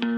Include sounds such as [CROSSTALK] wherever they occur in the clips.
Hola,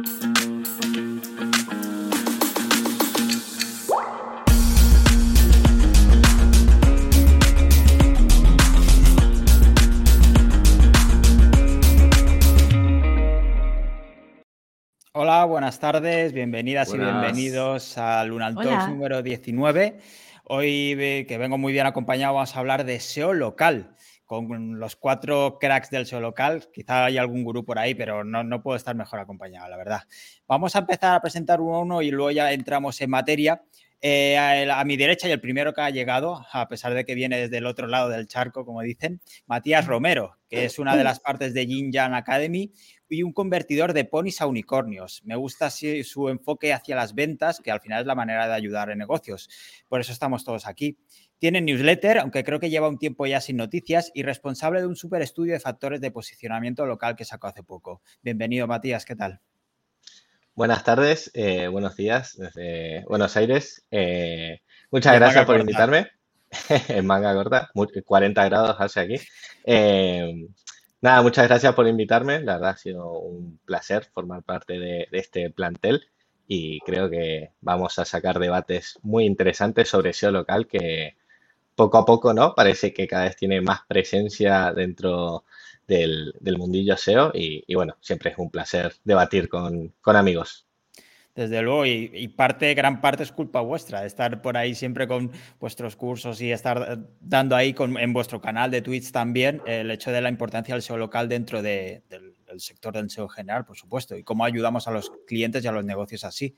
buenas tardes, bienvenidas y bienvenidos al Lunal Talks número 19. Hoy que vengo muy bien acompañado vamos a hablar de SEO local con los cuatro cracks del SEO local. Quizá hay algún gurú por ahí, pero no, no puedo estar mejor acompañado, la verdad. Vamos a empezar a presentar uno a uno y luego ya entramos en materia. Eh, a, mi derecha y el primero que ha llegado, a pesar de que viene desde el otro lado del charco, como dicen, Matías Romero, que es una de las partes de Yin Academy y un convertidor de ponis a unicornios. Me gusta su enfoque hacia las ventas, que al final es la manera de ayudar en negocios. Por eso estamos todos aquí. Tiene newsletter, aunque creo que lleva un tiempo ya sin noticias, y responsable de un super estudio de factores de posicionamiento local que sacó hace poco. Bienvenido, Matías, ¿qué tal? Buenas tardes, eh, buenos días desde Buenos Aires. Eh, muchas gracias por invitarme. [LAUGHS] en manga corta, 40 grados hace aquí. Eh, nada, muchas gracias por invitarme. La verdad ha sido un placer formar parte de, este plantel y creo que vamos a sacar debates muy interesantes sobre SEO local que poco a poco, ¿no? Parece que cada vez tiene más presencia dentro del, mundillo SEO y, bueno, siempre es un placer debatir con, amigos. Desde luego, y, parte, gran parte es culpa vuestra, estar por ahí siempre con vuestros cursos y estar dando ahí en vuestro canal de Twitch también el hecho de la importancia del SEO local dentro del, del sector del SEO general, por supuesto, y cómo ayudamos a los clientes y a los negocios así.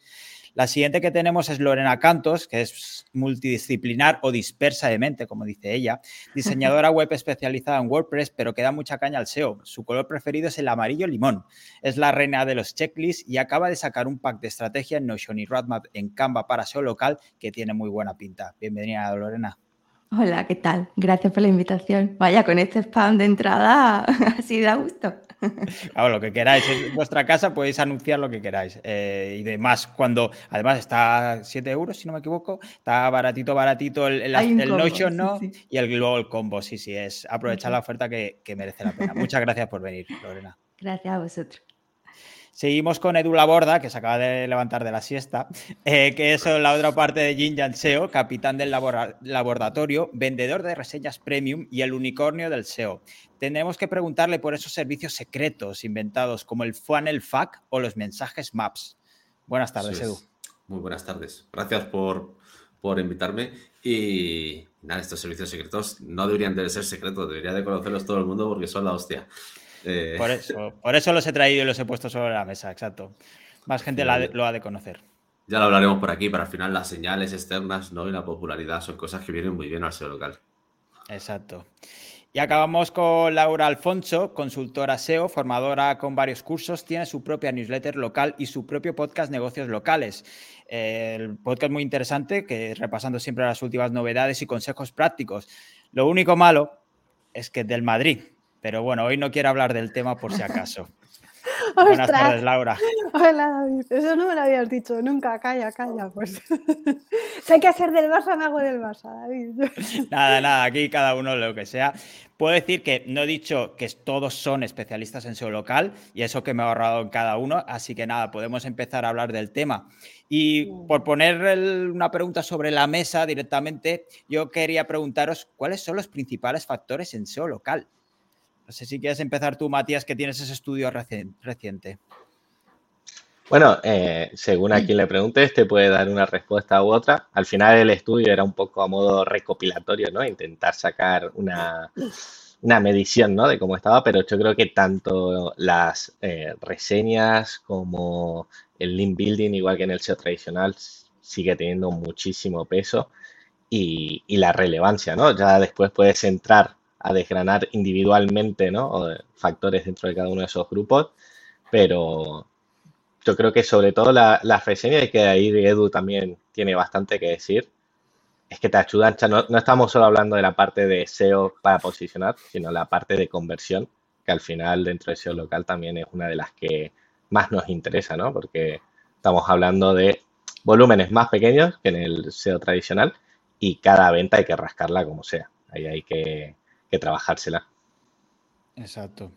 La siguiente que tenemos es Lorena Cantos, que es multidisciplinar o dispersa de mente, como dice ella, diseñadora [LAUGHS] web especializada en WordPress, pero que da mucha caña al SEO. Su color preferido es el amarillo limón. Es la reina de los checklists y acaba de sacar un pack de estrategia en Notion y Roadmap en Canva para SEO local que tiene muy buena pinta. Bienvenida, Lorena. Hola, ¿qué tal? Gracias por la invitación. Vaya, con este spam de entrada, [LAUGHS] así da gusto. [LAUGHS] Claro, lo que queráis. En vuestra casa podéis anunciar lo que queráis. Eh, y demás, cuando además está 7 euros, si no me equivoco, está baratito, baratito el, el, Notion, ¿no? Y el, Global combo, sí, sí, es aprovechar la oferta que, que merece la pena. Muchas gracias por venir, Lorena. Gracias a vosotros. Seguimos con Edu Laborda, que se acaba de levantar de la siesta, eh, que es la otra parte de Jin SEO, capitán del laboratorio, vendedor de reseñas premium y el unicornio del SEO. Tenemos que preguntarle por esos servicios secretos inventados como el funnel FAQ o los mensajes Maps. Buenas tardes, Edu. Muy buenas tardes. Gracias por, por invitarme. Y nada, estos servicios secretos no deberían de ser secretos, debería de conocerlos todo el mundo porque son la hostia. Eh, por, eso, por eso los he traído y los he puesto sobre la mesa, exacto. Más gente lo ha de conocer. Ya lo hablaremos por aquí, pero al final las señales externas ¿no? y la popularidad son cosas que vienen muy bien al SEO local. Exacto. Y acabamos con Laura Alfonso, consultora SEO, formadora con varios cursos, tiene su propia newsletter local y su propio podcast Negocios Locales. El podcast muy interesante, que repasando siempre las últimas novedades y consejos prácticos. Lo único malo es que es del Madrid, pero bueno, hoy no quiero hablar del tema por si acaso. [LAUGHS] Buenas tardes, Laura. Hola, David. Eso no me lo habías dicho nunca. Calla, calla. Pues si [LAUGHS] hay que hacer del Barça, me hago del Barça, David. [LAUGHS] nada, nada. Aquí cada uno lo que sea. Puedo decir que no he dicho que todos son especialistas en SEO local y eso que me he ahorrado en cada uno. Así que nada, podemos empezar a hablar del tema. Y por poner una pregunta sobre la mesa directamente, yo quería preguntaros cuáles son los principales factores en SEO local. No sé si quieres empezar tú, Matías, que tienes ese estudio reciente. Bueno, eh, según a quien le preguntes, te puede dar una respuesta u otra. Al final el estudio era un poco a modo recopilatorio, ¿no? Intentar sacar una, medición, ¿no? De cómo estaba, pero yo creo que tanto las eh, reseñas como el link building, igual que en el SEO tradicional, sigue teniendo muchísimo peso y, y la relevancia, ¿no? Ya después puedes entrar a desgranar individualmente, ¿no? factores dentro de cada uno de esos grupos, pero yo creo que sobre todo la, la reseña y que ahí Edu también tiene bastante que decir, es que te ayudan, no, no estamos solo hablando de la parte de SEO para posicionar, sino la parte de conversión, que al final dentro de SEO local también es una de las que más nos interesa, ¿no? Porque estamos hablando de volúmenes más pequeños que en el SEO tradicional y cada venta hay que rascarla como sea. Ahí hay que, que trabajársela. Exacto.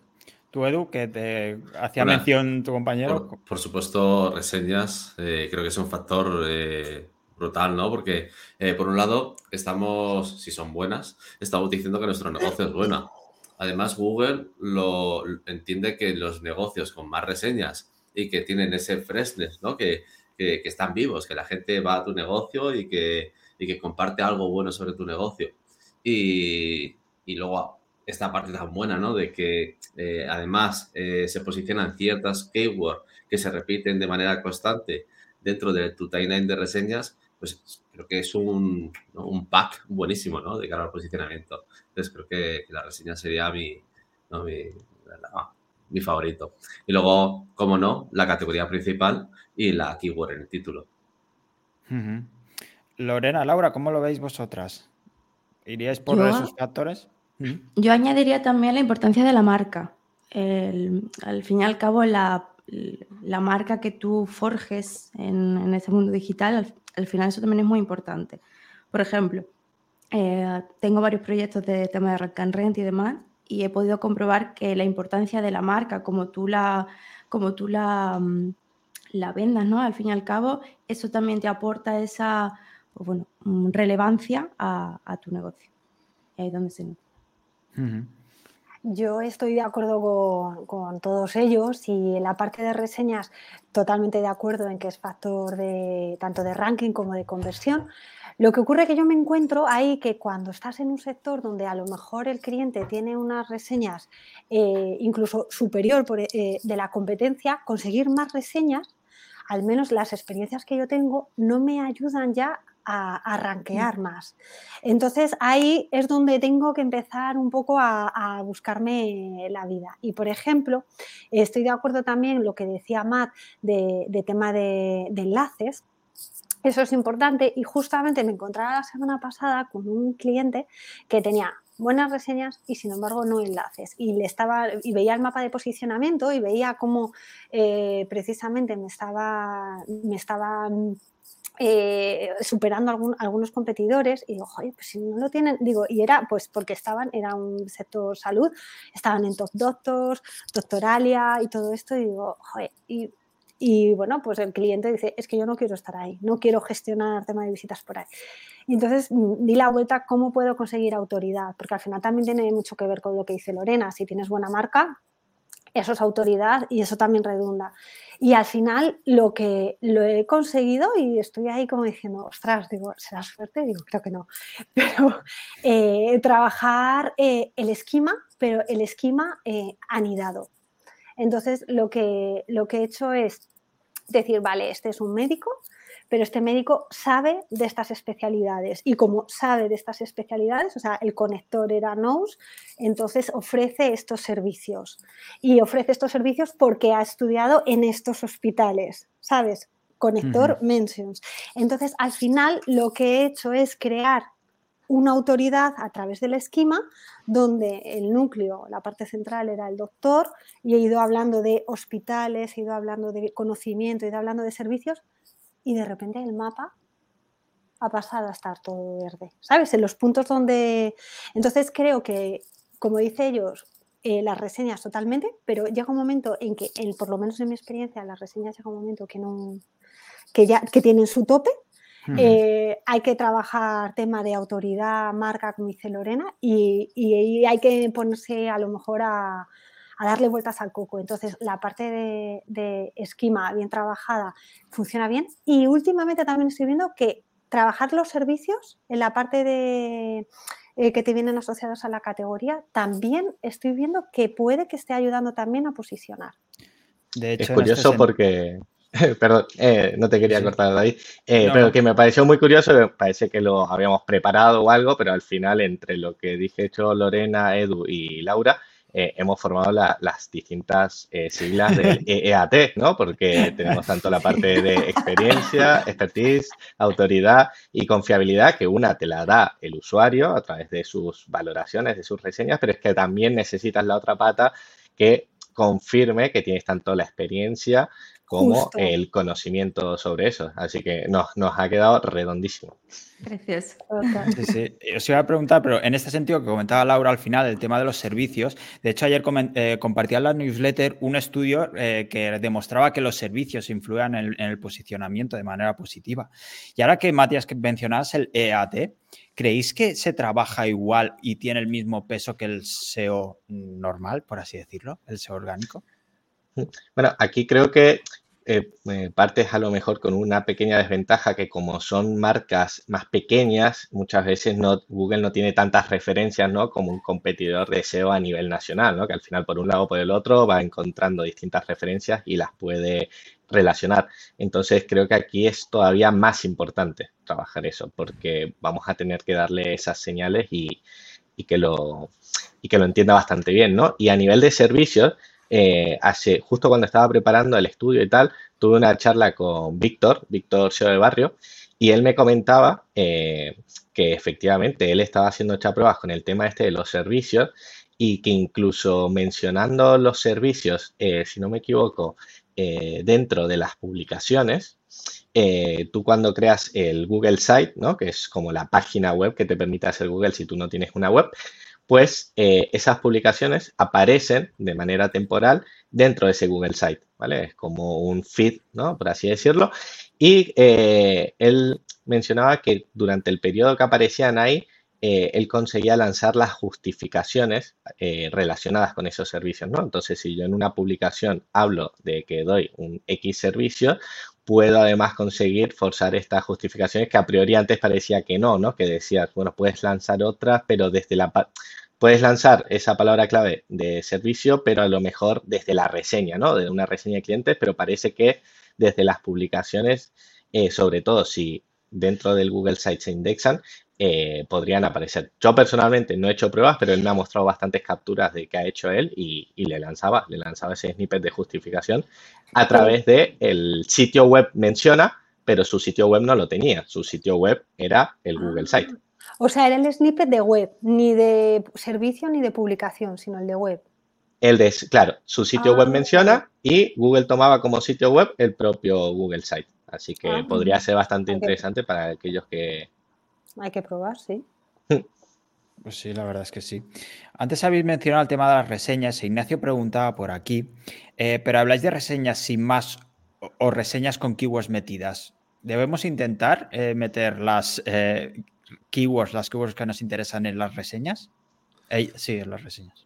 tú, Edu, que te hacía mención tu compañero. Por, supuesto, reseñas, eh, creo que es un factor eh, brutal, ¿no? Porque, eh, por un lado, estamos, si son buenas, estamos diciendo que nuestro negocio es bueno. Además, Google lo entiende que los negocios con más reseñas y que tienen ese freshness, ¿no? Que, que, están vivos, que la gente va a tu negocio y que, y que comparte algo bueno sobre tu negocio. Y, y luego esta parte tan buena, ¿no? De que eh, además eh, se posicionan ciertas keywords que se repiten de manera constante dentro de tu timeline de reseñas, pues creo que es un, un pack buenísimo, ¿no? De cara al posicionamiento. Entonces creo que, la reseña sería mi, mi, favorito. Y luego, como no, la categoría principal y la keyword en el título. Lorena, Laura, ¿cómo lo veis vosotras? ¿Iríais por esos factores? Yo añadiría también la importancia de la marca. al fin y al cabo, la, marca que tú forjes en, en mundo digital, al, final eso también es muy importante. Por ejemplo, eh, tengo varios proyectos de tema de Rank and Rent y demás, y he podido comprobar que la importancia de la marca, como tú la, como tú la, mm, la vendas, ¿no? Al fin y al cabo, eso también te aporta esa pues bueno, relevancia a, a tu negocio. Y ahí es donde se nota. Yo estoy de acuerdo con, todos ellos y en la parte de reseñas totalmente de acuerdo en que es factor de tanto de ranking como de conversión. Lo que ocurre es que yo me encuentro ahí que cuando estás en un sector donde a lo mejor el cliente tiene unas reseñas eh, incluso superior eh, de la competencia, conseguir más reseñas, al menos las experiencias que yo tengo, no me ayudan ya a, ranquear más. Entonces ahí es donde tengo que empezar un poco a, buscarme la vida. Y por ejemplo, estoy de acuerdo también lo que decía Matt de, tema de, enlaces. Eso es importante y justamente me encontraba la semana pasada con un cliente que tenía buenas reseñas y sin embargo no enlaces. Y le estaba y veía el mapa de posicionamiento y veía cómo eh, precisamente me estaba me estaban eh, superando algunos competidores y digo, joder, pues si no lo tienen, digo, y era pues porque estaban, era un sector salud, estaban en Top Doctors, Doctoralia y todo esto, y digo, joder, y, y bueno, pues el cliente dice, es que yo no quiero estar ahí, no quiero gestionar tema de visitas por ahí. Y entonces mm, di la vuelta, ¿cómo puedo conseguir autoridad? Porque al final también tiene mucho que ver con lo que dice Lorena, si tienes buena marca, eso es autoridad y eso también redunda. Y al final lo que lo he conseguido y estoy ahí como diciendo, ostras, digo, ¿será suerte? Digo, creo que no. [LAUGHS] Pero eh, trabajar eh, el esquema, pero el esquema eh, anidado. Entonces lo que, lo que he hecho es decir, vale, este es un médico, pero este médico sabe de estas especialidades y como sabe de estas especialidades, o sea, el conector era NOS, entonces ofrece estos servicios y ofrece estos servicios porque ha estudiado en estos hospitales, ¿sabes? Conector mentions. Entonces, al final lo que he hecho es crear una autoridad a través del esquema donde el núcleo, la parte central era el doctor y he ido hablando de hospitales, he ido hablando de conocimiento, he ido hablando de servicios, y de repente el mapa ha pasado a estar todo verde, ¿sabes? En los puntos donde... Entonces creo que, como dice ellos, eh, las reseñas totalmente, pero llega un momento en que, por lo menos en mi experiencia, las reseñas llega un momento que no que ya que tienen su tope. Eh, hay que trabajar tema de autoridad, marca, como dice Lorena, y, y hay que ponerse a lo mejor a, a darle vueltas al coco. Entonces, la parte de, esquema bien trabajada funciona bien. Y últimamente también estoy viendo que trabajar los servicios en la parte de eh, que te vienen asociados a la categoría, también estoy viendo que puede que esté ayudando también a posicionar. De hecho, es curioso este porque, [LAUGHS] perdón, eh, no te quería cortar de ahí, eh, pero que me pareció muy curioso, parece que lo habíamos preparado o algo, pero al final entre lo que dije hecho Lorena, Edu y Laura, eh, hemos formado las distintas eh, siglas del [LAUGHS] EAT, ¿no? Porque tenemos tanto la parte de experiencia, expertise, autoridad y confiabilidad, que una te la da el usuario a través de sus valoraciones, de sus reseñas, pero es que también necesitas la otra pata que confirme que tienes tanto la experiencia como el conocimiento sobre eso. Así que nos, nos ha quedado redondísimo. Precioso. Sí, sí. Os iba a preguntar, pero en este sentido que comentaba Laura al final, el tema de los servicios. De hecho, ayer eh, compartía en la newsletter un estudio eh, que demostraba que los servicios influían en, el posicionamiento de manera positiva. Y ahora que Matías que mencionabas el EAT, ¿creéis que se trabaja igual y tiene el mismo peso que el SEO normal, por así decirlo, el SEO orgánico? Bueno, aquí creo que eh, eh, partes a lo mejor con una pequeña desventaja que como son marcas más pequeñas, muchas veces Google no tiene tantas referencias ¿no? como un competidor de SEO a nivel nacional, ¿no? que al final por un lado o por el otro va encontrando distintas referencias y las puede relacionar. Entonces creo que aquí es todavía más importante trabajar eso porque vamos a tener que darle esas señales y, y que, lo, y que lo entienda bastante bien. ¿no? Y a nivel de servicios, eh, hace, justo cuando estaba preparando el estudio y tal, tuve una charla con Víctor, Víctor Seo de Barrio, y él me comentaba eh, que efectivamente él estaba haciendo muchas pruebas con el tema este de los servicios y que incluso mencionando los servicios, eh, si no me equivoco, dentro de las publicaciones, tú cuando creas el Google Site, ¿no? que es como la página web que te permite hacer Google si tú no tienes una web, pues eh, esas publicaciones aparecen de manera temporal dentro de ese Google Site, ¿vale? Es como un feed, ¿no? Por así decirlo. Y eh, él mencionaba que durante el periodo que aparecían ahí, eh, él conseguía lanzar las justificaciones relacionadas con esos servicios, ¿no? Entonces, si yo en una publicación hablo de que doy un X servicio, puedo además conseguir forzar estas justificaciones que a priori antes parecía que no, ¿no? Que decías, bueno, puedes lanzar otras, pero desde la puedes lanzar esa palabra clave de servicio, pero a lo mejor desde la reseña, ¿no? De una reseña de clientes, pero parece que desde las publicaciones, eh, sobre todo si dentro del Google Sites se indexan, eh, podrían aparecer. Yo personalmente no he hecho pruebas, pero él me ha mostrado bastantes capturas de que ha hecho él y, le lanzaba, le lanzaba ese snippet de justificación a través de el sitio web menciona, pero su sitio web no lo tenía. Su sitio web era el Google Site. O sea, era el snippet de web, ni de servicio ni de publicación, sino el de web. El de, claro, su sitio web ah. menciona y Google tomaba como sitio web el propio Google Site. Así que ah. podría ser bastante interesante para aquellos que, hay que probar, sí. [LAUGHS] Pues sí, la verdad es que sí. Antes habéis mencionado el tema de las reseñas. Ignacio preguntaba por aquí, eh, pero habláis de reseñas sin más o, reseñas con keywords metidas. ¿Debemos intentar eh, meter las eh, keywords, las keywords que nos interesan en las reseñas? sí, en las reseñas.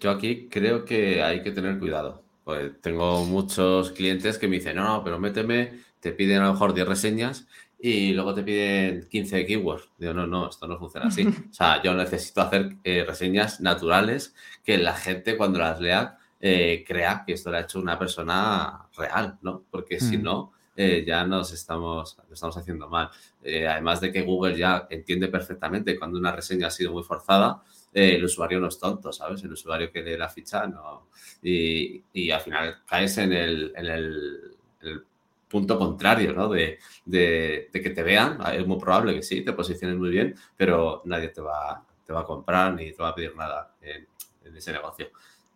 Yo, aquí creo que hay que tener cuidado. Pues tengo muchos clientes que me dicen, no, no, pero méteme, te piden a lo mejor 10 reseñas y luego te piden 15 keywords. Digo, no, no, esto no funciona así. O sea, yo necesito hacer eh, reseñas naturales que la gente cuando las lea eh, crea que esto lo ha hecho una persona real, ¿no? Porque si no, eh, ya nos estamos, estamos haciendo mal. además de que Google ya entiende perfectamente cuando una reseña ha sido muy forzada, el usuario no es tonto, ¿sabes? El usuario que lee la ficha no. Y, y al final caes en el, en el punto contrario, ¿no? De, que te vean, es muy probable que sí, te posiciones muy bien, pero nadie te va, te va a comprar ni te va a pedir nada en, ese negocio.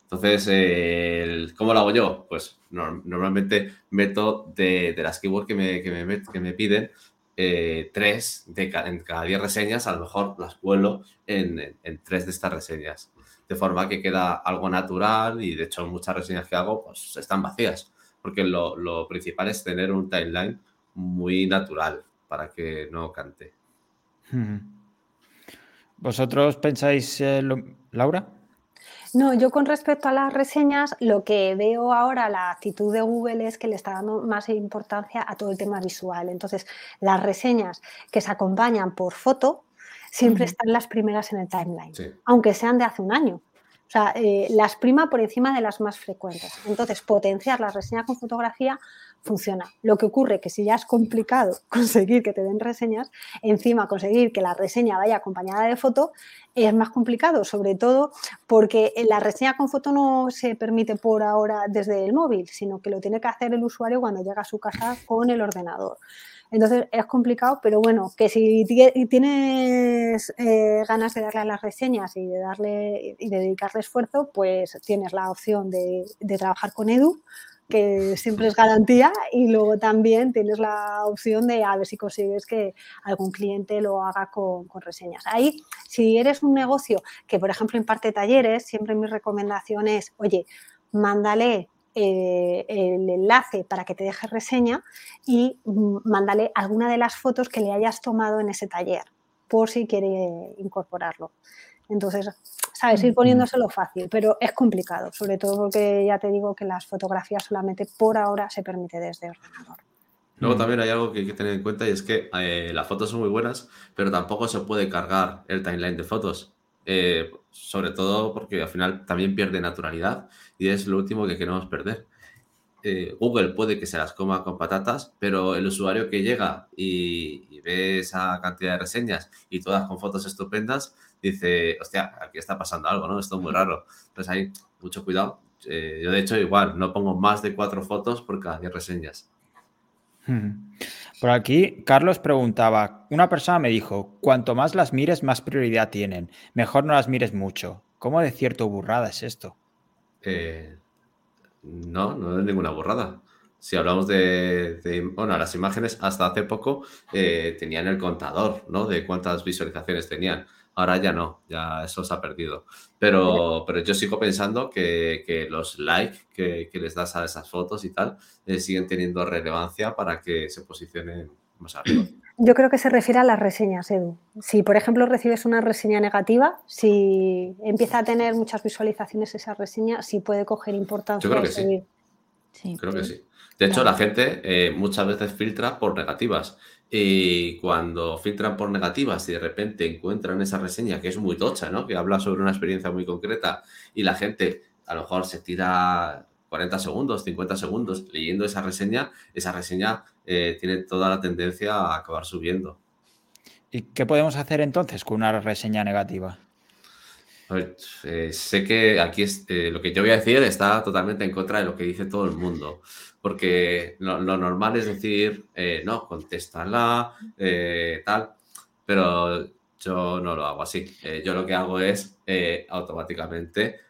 Entonces, ¿cómo lo hago yo? Pues normalmente meto de, las keywords que me, que me, que me piden, eh, tres de en cada diez reseñas, a lo mejor las cuelo en, en, tres de estas reseñas. De forma que queda algo natural y de hecho muchas reseñas que hago pues están vacías porque lo, principal es tener un timeline muy natural para que no cante. ¿Vosotros pensáis, eh, Laura? No, yo con respecto a las reseñas, lo que veo ahora, la actitud de Google es que le está dando más importancia a todo el tema visual. Entonces, las reseñas que se acompañan por foto siempre están las primeras en el timeline, aunque sean de hace un año. O sea, eh, las prima por encima de las más frecuentes. Entonces, potenciar las reseñas con fotografía funciona. Lo que ocurre que si ya es complicado [LAUGHS] conseguir que te den reseñas, encima conseguir que la reseña vaya acompañada de foto es más complicado, sobre todo porque la reseña con foto no se permite por ahora desde el móvil, sino que lo tiene que hacer el usuario cuando llega a su casa con el ordenador. Entonces es complicado, pero bueno, que si tienes eh, ganas de darle las reseñas y de darle y de dedicarle esfuerzo, pues tienes la opción de, trabajar con Edu, que siempre es garantía, y luego también tienes la opción de a ver si consigues que algún cliente lo haga con, reseñas. Ahí, si eres un negocio que, por ejemplo, imparte talleres, siempre mi recomendación es, oye, mándale eh, el enlace para que te deje reseña y mm, mándale alguna de las fotos que le hayas tomado en ese taller, por si quiere incorporarlo. Entonces, sabes, ir poniéndoselo fácil, pero es complicado, sobre todo porque ya te digo que las fotografías solamente por ahora se permite desde ordenador. Luego también hay algo que hay que tener en cuenta y es que eh, las fotos son muy buenas, pero tampoco se puede cargar el timeline de fotos. Eh, sobre todo porque al final también pierde naturalidad y es lo último que queremos perder. Eh, Google puede que se las coma con patatas, pero el usuario que llega y, y, ve esa cantidad de reseñas y todas con fotos estupendas, dice, hostia, aquí está pasando algo, ¿no? Esto es muy raro. Entonces hay mucho cuidado. Eh, yo de hecho igual, no pongo más de cuatro fotos por cada diez reseñas. Por aquí, Carlos preguntaba, una persona me dijo, cuanto más las mires, más prioridad tienen. Mejor no las mires mucho. ¿Cómo de cierto burrada es esto? Eh, no, no es ninguna burrada. Si hablamos de, bueno, las imágenes hasta hace poco eh, tenían el contador, ¿no? De cuántas visualizaciones tenían. Ahora ya no, ya eso se ha perdido. Pero, pero yo sigo pensando que, los likes que, les das a esas fotos y tal eh, siguen teniendo relevancia para que se posicionen más arriba. Yo creo que se refiere a las reseñas, Edu. Si, por ejemplo, recibes una reseña negativa, si empieza a tener muchas visualizaciones esa reseña, sí puede coger importancia. Yo creo que sí. Creo que sí. De hecho, la gente eh, muchas veces filtra por negativas. Y cuando filtran por negativas y de repente encuentran esa reseña que es muy tocha, ¿no? Que habla sobre una experiencia muy concreta y la gente a lo mejor se tira 40 segundos, 50 segundos leyendo esa reseña, esa reseña eh, tiene toda la tendencia a acabar subiendo. ¿Y qué podemos hacer entonces con una reseña negativa? Eh, sé que aquí es, eh, lo que yo voy a decir está totalmente en contra de lo que dice todo el mundo porque lo, normal es decir, eh, no, contéstala, eh, tal, pero yo no lo hago así. Eh, yo lo que hago es automáticamente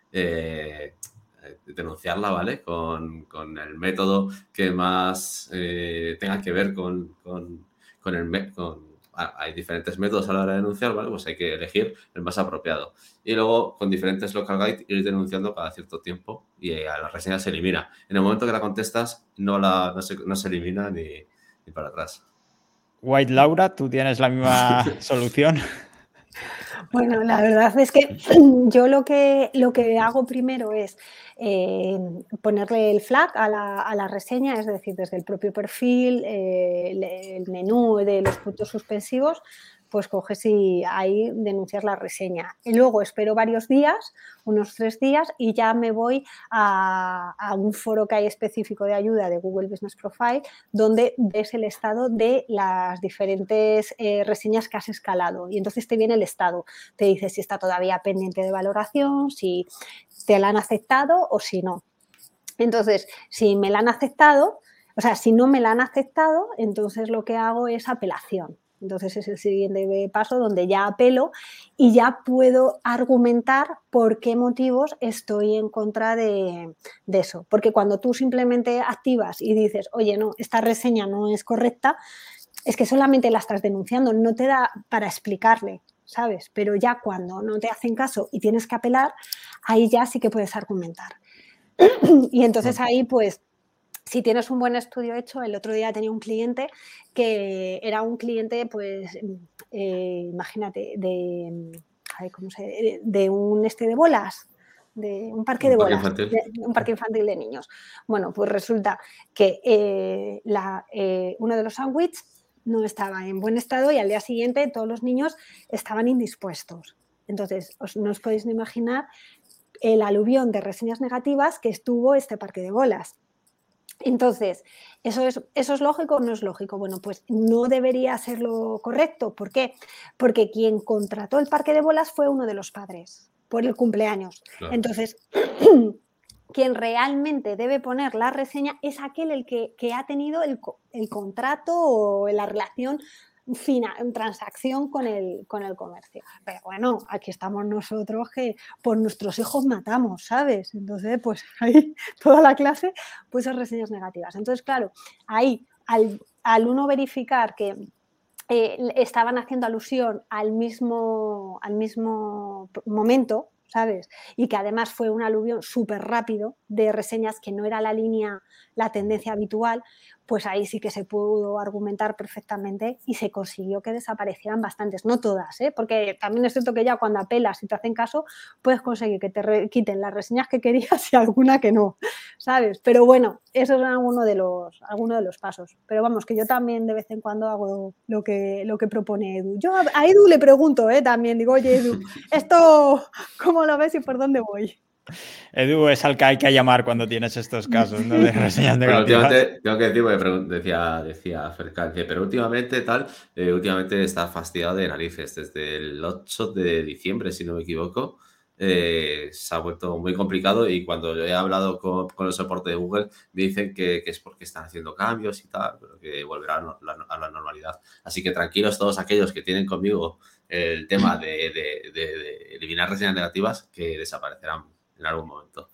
denunciarla, ¿vale? Con, el método que más tenga que ver con, con, con el, con, hay diferentes métodos a la hora de denunciar, ¿vale? Pues hay que elegir el más apropiado. Y luego, con diferentes local guide, ir denunciando cada cierto tiempo y a la reseña se elimina. En el momento que la contestas, no, la, no, se, no se elimina ni, ni para atrás. White Laura, ¿tú tienes la misma [LAUGHS] solución? Bueno, la verdad es que [CLEARS THROAT] yo lo que, lo que hago primero es eh, ponerle el flag a la, reseña, es decir, desde el propio perfil, eh, el menú de los puntos suspensivos, pues coges y ahí denuncias la reseña. Y luego espero varios días, unos tres días, y ya me voy a, un foro que hay específico de ayuda de Google Business Profile, donde ves el estado de las diferentes eh, reseñas que has escalado. Y entonces te viene el estado, te dice si está todavía pendiente de valoración, si te la han aceptado o si no. Entonces, si me la han aceptado, o sea, si no me la han aceptado, entonces lo que hago es apelación. Entonces es el siguiente paso donde ya apelo y ya puedo argumentar por qué motivos estoy en contra de, eso. Porque cuando tú simplemente activas y dices, oye, no, esta reseña no es correcta, es que solamente la estás denunciando, no te da para explicarle, ¿sabes? Pero ya cuando no te hacen caso y tienes que apelar, ahí ya sí que puedes argumentar. [CLEARS THROAT] y entonces ahí pues si tienes un buen estudio hecho, el otro día tenía un cliente que era un cliente, pues, eh, imagínate, de, ¿cómo se, de un este de bolas, de un parque de bolas, un parque infantil de niños. Bueno, pues resulta que eh, eh, uno de los sándwiches no estaba en buen estado y al día siguiente todos los niños estaban indispuestos. Entonces, no os podéis imaginar el aluvión de reseñas negativas que estuvo este parque de bolas. Entonces, ¿eso es, ¿eso es lógico o no es lógico? Bueno, pues no debería ser lo correcto. ¿Por qué? Porque quien contrató el parque de bolas fue uno de los padres por el cumpleaños. Entonces, [CLEARS THROAT] quien realmente debe poner la reseña es aquel el que, ha tenido el, contrato o la relación fina, transacción con el, con el comercio. Pero bueno, aquí estamos nosotros que por nuestros hijos matamos, ¿sabes? Entonces, pues [LAUGHS] ahí toda la clase puso reseñas negativas. Entonces, claro, ahí al, al uno verificar que eh, estaban haciendo alusión al mismo, al mismo momento, ¿sabes? Y que además fue un aluvión súper rápido de reseñas que no era la línea, la tendencia habitual, pues ahí sí que se pudo argumentar perfectamente y se consiguió que desaparecieran bastantes, no todas, ¿eh? porque también es cierto que ya cuando apelas y te hacen caso, puedes conseguir que te quiten las reseñas que querías y alguna que no, ¿sabes? Pero bueno, eso es alguno de los, alguno de los pasos. Pero vamos, que yo también de vez en cuando hago lo que, lo que propone Edu. Yo a Edu le pregunto ¿eh? también, digo, oye Edu, [LAUGHS] ¿esto cómo lo ves y por dónde voy? Edu es al que hay que llamar cuando tienes estos casos, ¿no? De reseñas últimamente, tengo que decir, porque decía, decía pero últimamente tal, eh, últimamente está fastidiado de narices. Desde el 8 de diciembre, si no me equivoco, eh, se ha vuelto muy complicado y cuando he hablado con, con el soporte de Google me dicen que, es porque están haciendo cambios y tal, pero que volverán a la, normalidad. Así que tranquilos todos aquellos que tienen conmigo el tema de, de eliminar reseñas negativas, que desaparecerán en algún momento.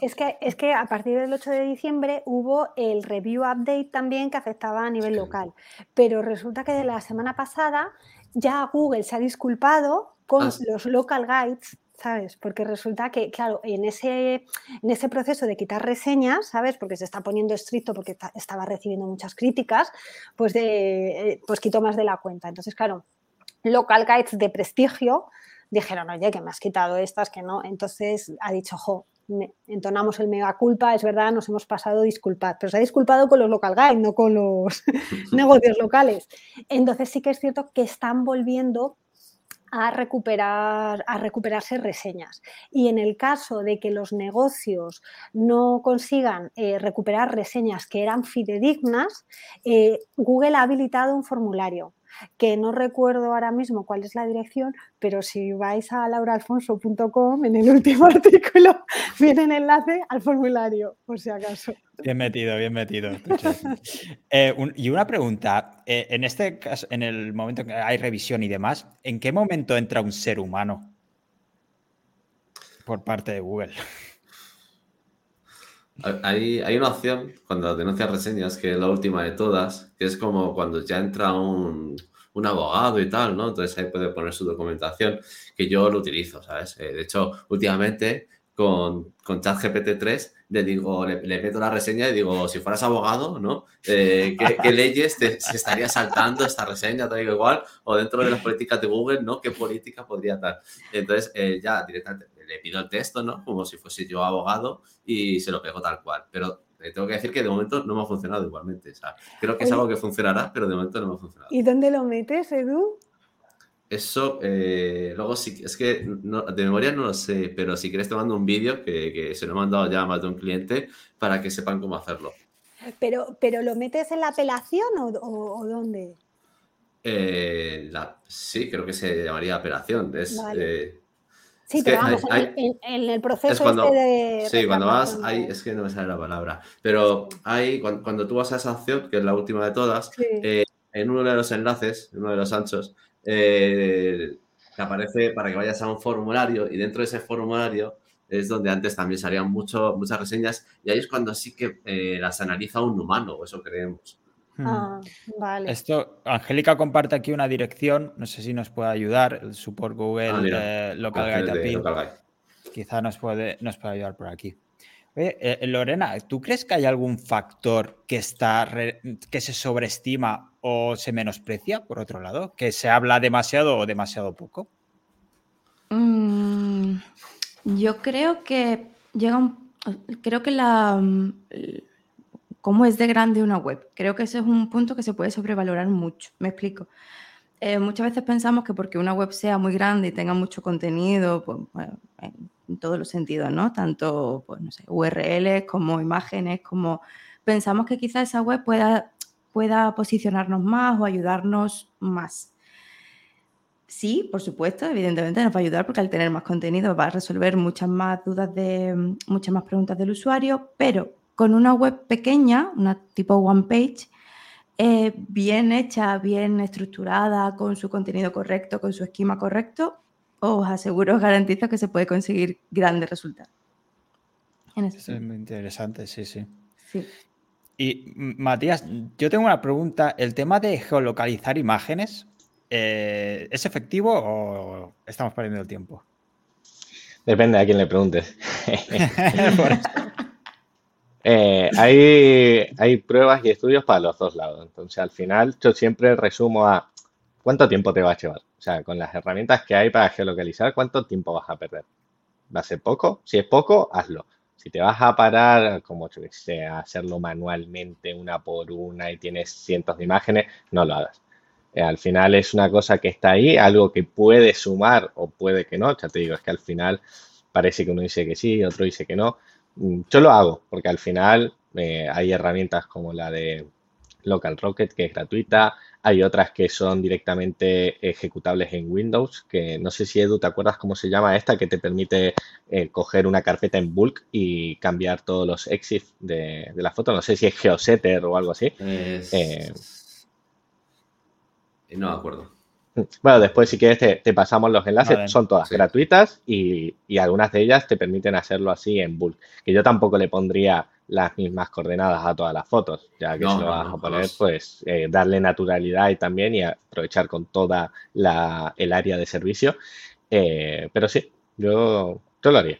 es, que, es que a partir del 8 de diciembre hubo el review update también que afectaba a nivel local, pero resulta que de la semana pasada ya Google se ha disculpado con ah, los local guides ¿sabes? Porque resulta que, claro, en ese, en ese proceso de quitar reseñas, ¿sabes? Porque se está poniendo estricto porque estaba recibiendo muchas críticas, pues, de, eh, pues quitó más de la cuenta. Entonces, claro, local guides de prestigio dijeron, oye, que me has quitado estas, que no. Entonces ha dicho, jo, entonamos el mega culpa, es verdad, nos hemos pasado, disculpad, pero se ha disculpado con los local guide, no con los [LAUGHS] negocios locales. Entonces sí que es cierto que están volviendo a recuperar a recuperarse reseñas y en el caso de que los negocios no consigan eh, recuperar reseñas que eran fidedignas eh, Google ha habilitado un formulario que no recuerdo ahora mismo cuál es la dirección, pero si vais a lauraalfonso.com, en el último [LAUGHS] artículo viene el enlace al formulario, por si acaso. Bien metido, bien metido. Eh, y una pregunta, eh, en este caso, en el momento que hay revisión y demás, ¿en qué momento entra un ser humano por parte de Google? Hay, hay, una opción cuando denuncias reseñas, que es la última de todas, que es como cuando ya entra un, un abogado y tal, ¿no? Entonces ahí puede poner su documentación, que yo lo utilizo, ¿sabes? Eh, de hecho, últimamente con, con ChatGPT 3 le digo, le, meto la reseña y digo, si fueras abogado, ¿no? Eh, ¿qué, leyes te, se estaría saltando esta reseña, tal igual? O dentro de las políticas de Google, ¿no? ¿Qué política podría dar? Entonces, eh, ya directamente le pido el texto, ¿no? Como si fuese yo abogado y se lo pego tal cual. Pero tengo que decir que de momento no me ha funcionado igualmente. creo que es algo que funcionará, pero de momento no me ha funcionado. ¿Y dónde lo metes, Edu? Eso, eh, luego sí, es que de memoria no lo sé, pero si quieres te mando un vídeo que, se lo he mandado ya a más de un cliente para que sepan cómo hacerlo. Pero, pero ¿lo metes en la apelación o, dónde? Eh, sí, creo que se llamaría apelación. Es, eh, Sí, pero vamos, en, el proceso cuando, este de Sí, cuando vas, hay, es que no me sale la palabra, pero hay, cuando, tú vas a esa opción, que es la última de todas, eh, en uno de los enlaces, en uno de los anchos, eh, te aparece para que vayas a un formulario y dentro de ese formulario es donde antes también salían mucho, muchas reseñas y ahí es cuando sí que eh, las analiza un humano, o eso creemos. Ah, vale. Esto, Angélica comparte aquí una dirección, no sé si nos puede ayudar, el support Google ah, eh, Local Guide Quizá nos puede, nos puede ayudar por aquí. Eh, Lorena, ¿tú crees que hay algún factor que, está que se sobreestima o se menosprecia, por otro lado? ¿Que se habla demasiado o demasiado poco? Mm, yo creo que llega un, creo que la, cómo es de grande una web. Creo que ese es un punto que se puede sobrevalorar mucho. Me explico. Eh, muchas veces pensamos que porque una web sea muy grande y tenga mucho contenido, pues, en todos los sentidos, ¿no? Tanto, pues, no URLs como imágenes, como pensamos que quizá esa web pueda, pueda posicionarnos más o ayudarnos más. Sí, por supuesto, evidentemente nos va a ayudar porque al tener más contenido va a resolver muchas más dudas de muchas más preguntas del usuario, pero con una web pequeña, una tipo one page, eh, bien hecha, bien estructurada, con su contenido correcto, con su esquema correcto, os aseguro, os garantizo que se puede conseguir grandes resultados. es muy interesante, sí, sí. Y Matías, yo tengo una pregunta. ¿El tema de geolocalizar imágenes eh, es efectivo o estamos perdiendo el tiempo? Depende a quién le preguntes. [LAUGHS] [LAUGHS] Eh, hay, pruebas y estudios para los dos lados. Entonces, al final, yo siempre resumo a cuánto tiempo te va a llevar. O sea, con las herramientas que hay para geolocalizar, ¿cuánto tiempo vas a perder? ¿Va a ser poco? Si es poco, hazlo. Si te vas a parar, como yo que a hacerlo manualmente, una por una, y tienes cientos de imágenes, no lo hagas. Eh, al final es una cosa que está ahí, algo que puede sumar o puede que no. Ya te digo, es que al final parece que uno dice que sí, otro dice que no. Mm, yo lo hago porque al final eh, hay herramientas como la de Local Rocket que es gratuita, hay otras que son directamente ejecutables en Windows, que no sé si Edu, ¿te acuerdas cómo se llama esta? Que te permite eh, coger una carpeta en bulk y cambiar todos los EXIF de, la foto. No sé si es Geosetter o algo así. No me acuerdo. Bueno, después si quieres te, pasamos los enlaces, son todas gratuitas y, algunas de ellas te permiten hacerlo así en bulk. Que yo tampoco le pondría las mismas coordenadas a todas las fotos, ya que si lo vas a poner, pues eh, darle naturalidad y también y aprovechar con toda la, el área de servicio. Eh, pero sí, yo, yo lo haría.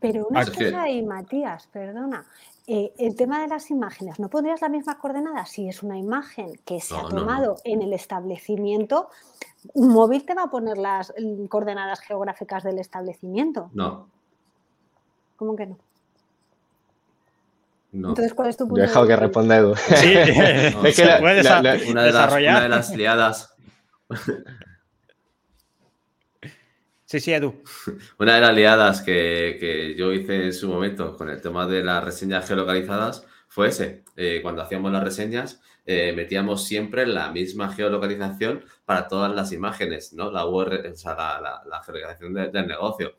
Pero una cosa ahí, Matías, perdona. Eh, el tema de las imágenes, ¿no pondrías la misma coordenada si es una imagen que se ha tomado en el establecimiento? ¿Un móvil te va a poner las mm, coordenadas geográficas del establecimiento? No. ¿Cómo que no? Entonces, ¿cuál es tu punto? Dejo que responda Edu. Sí, [LAUGHS] es que la, una, de una, de las, liadas [LAUGHS] Sí, sí, Edu. [LAUGHS] Una de las liadas que, yo hice en su momento con el tema de las reseñas geolocalizadas fue ese. Eh, cuando hacíamos las reseñas, eh, metíamos siempre la misma geolocalización para todas las imágenes, ¿no? La URL, o sea, la, geolocalización del negocio.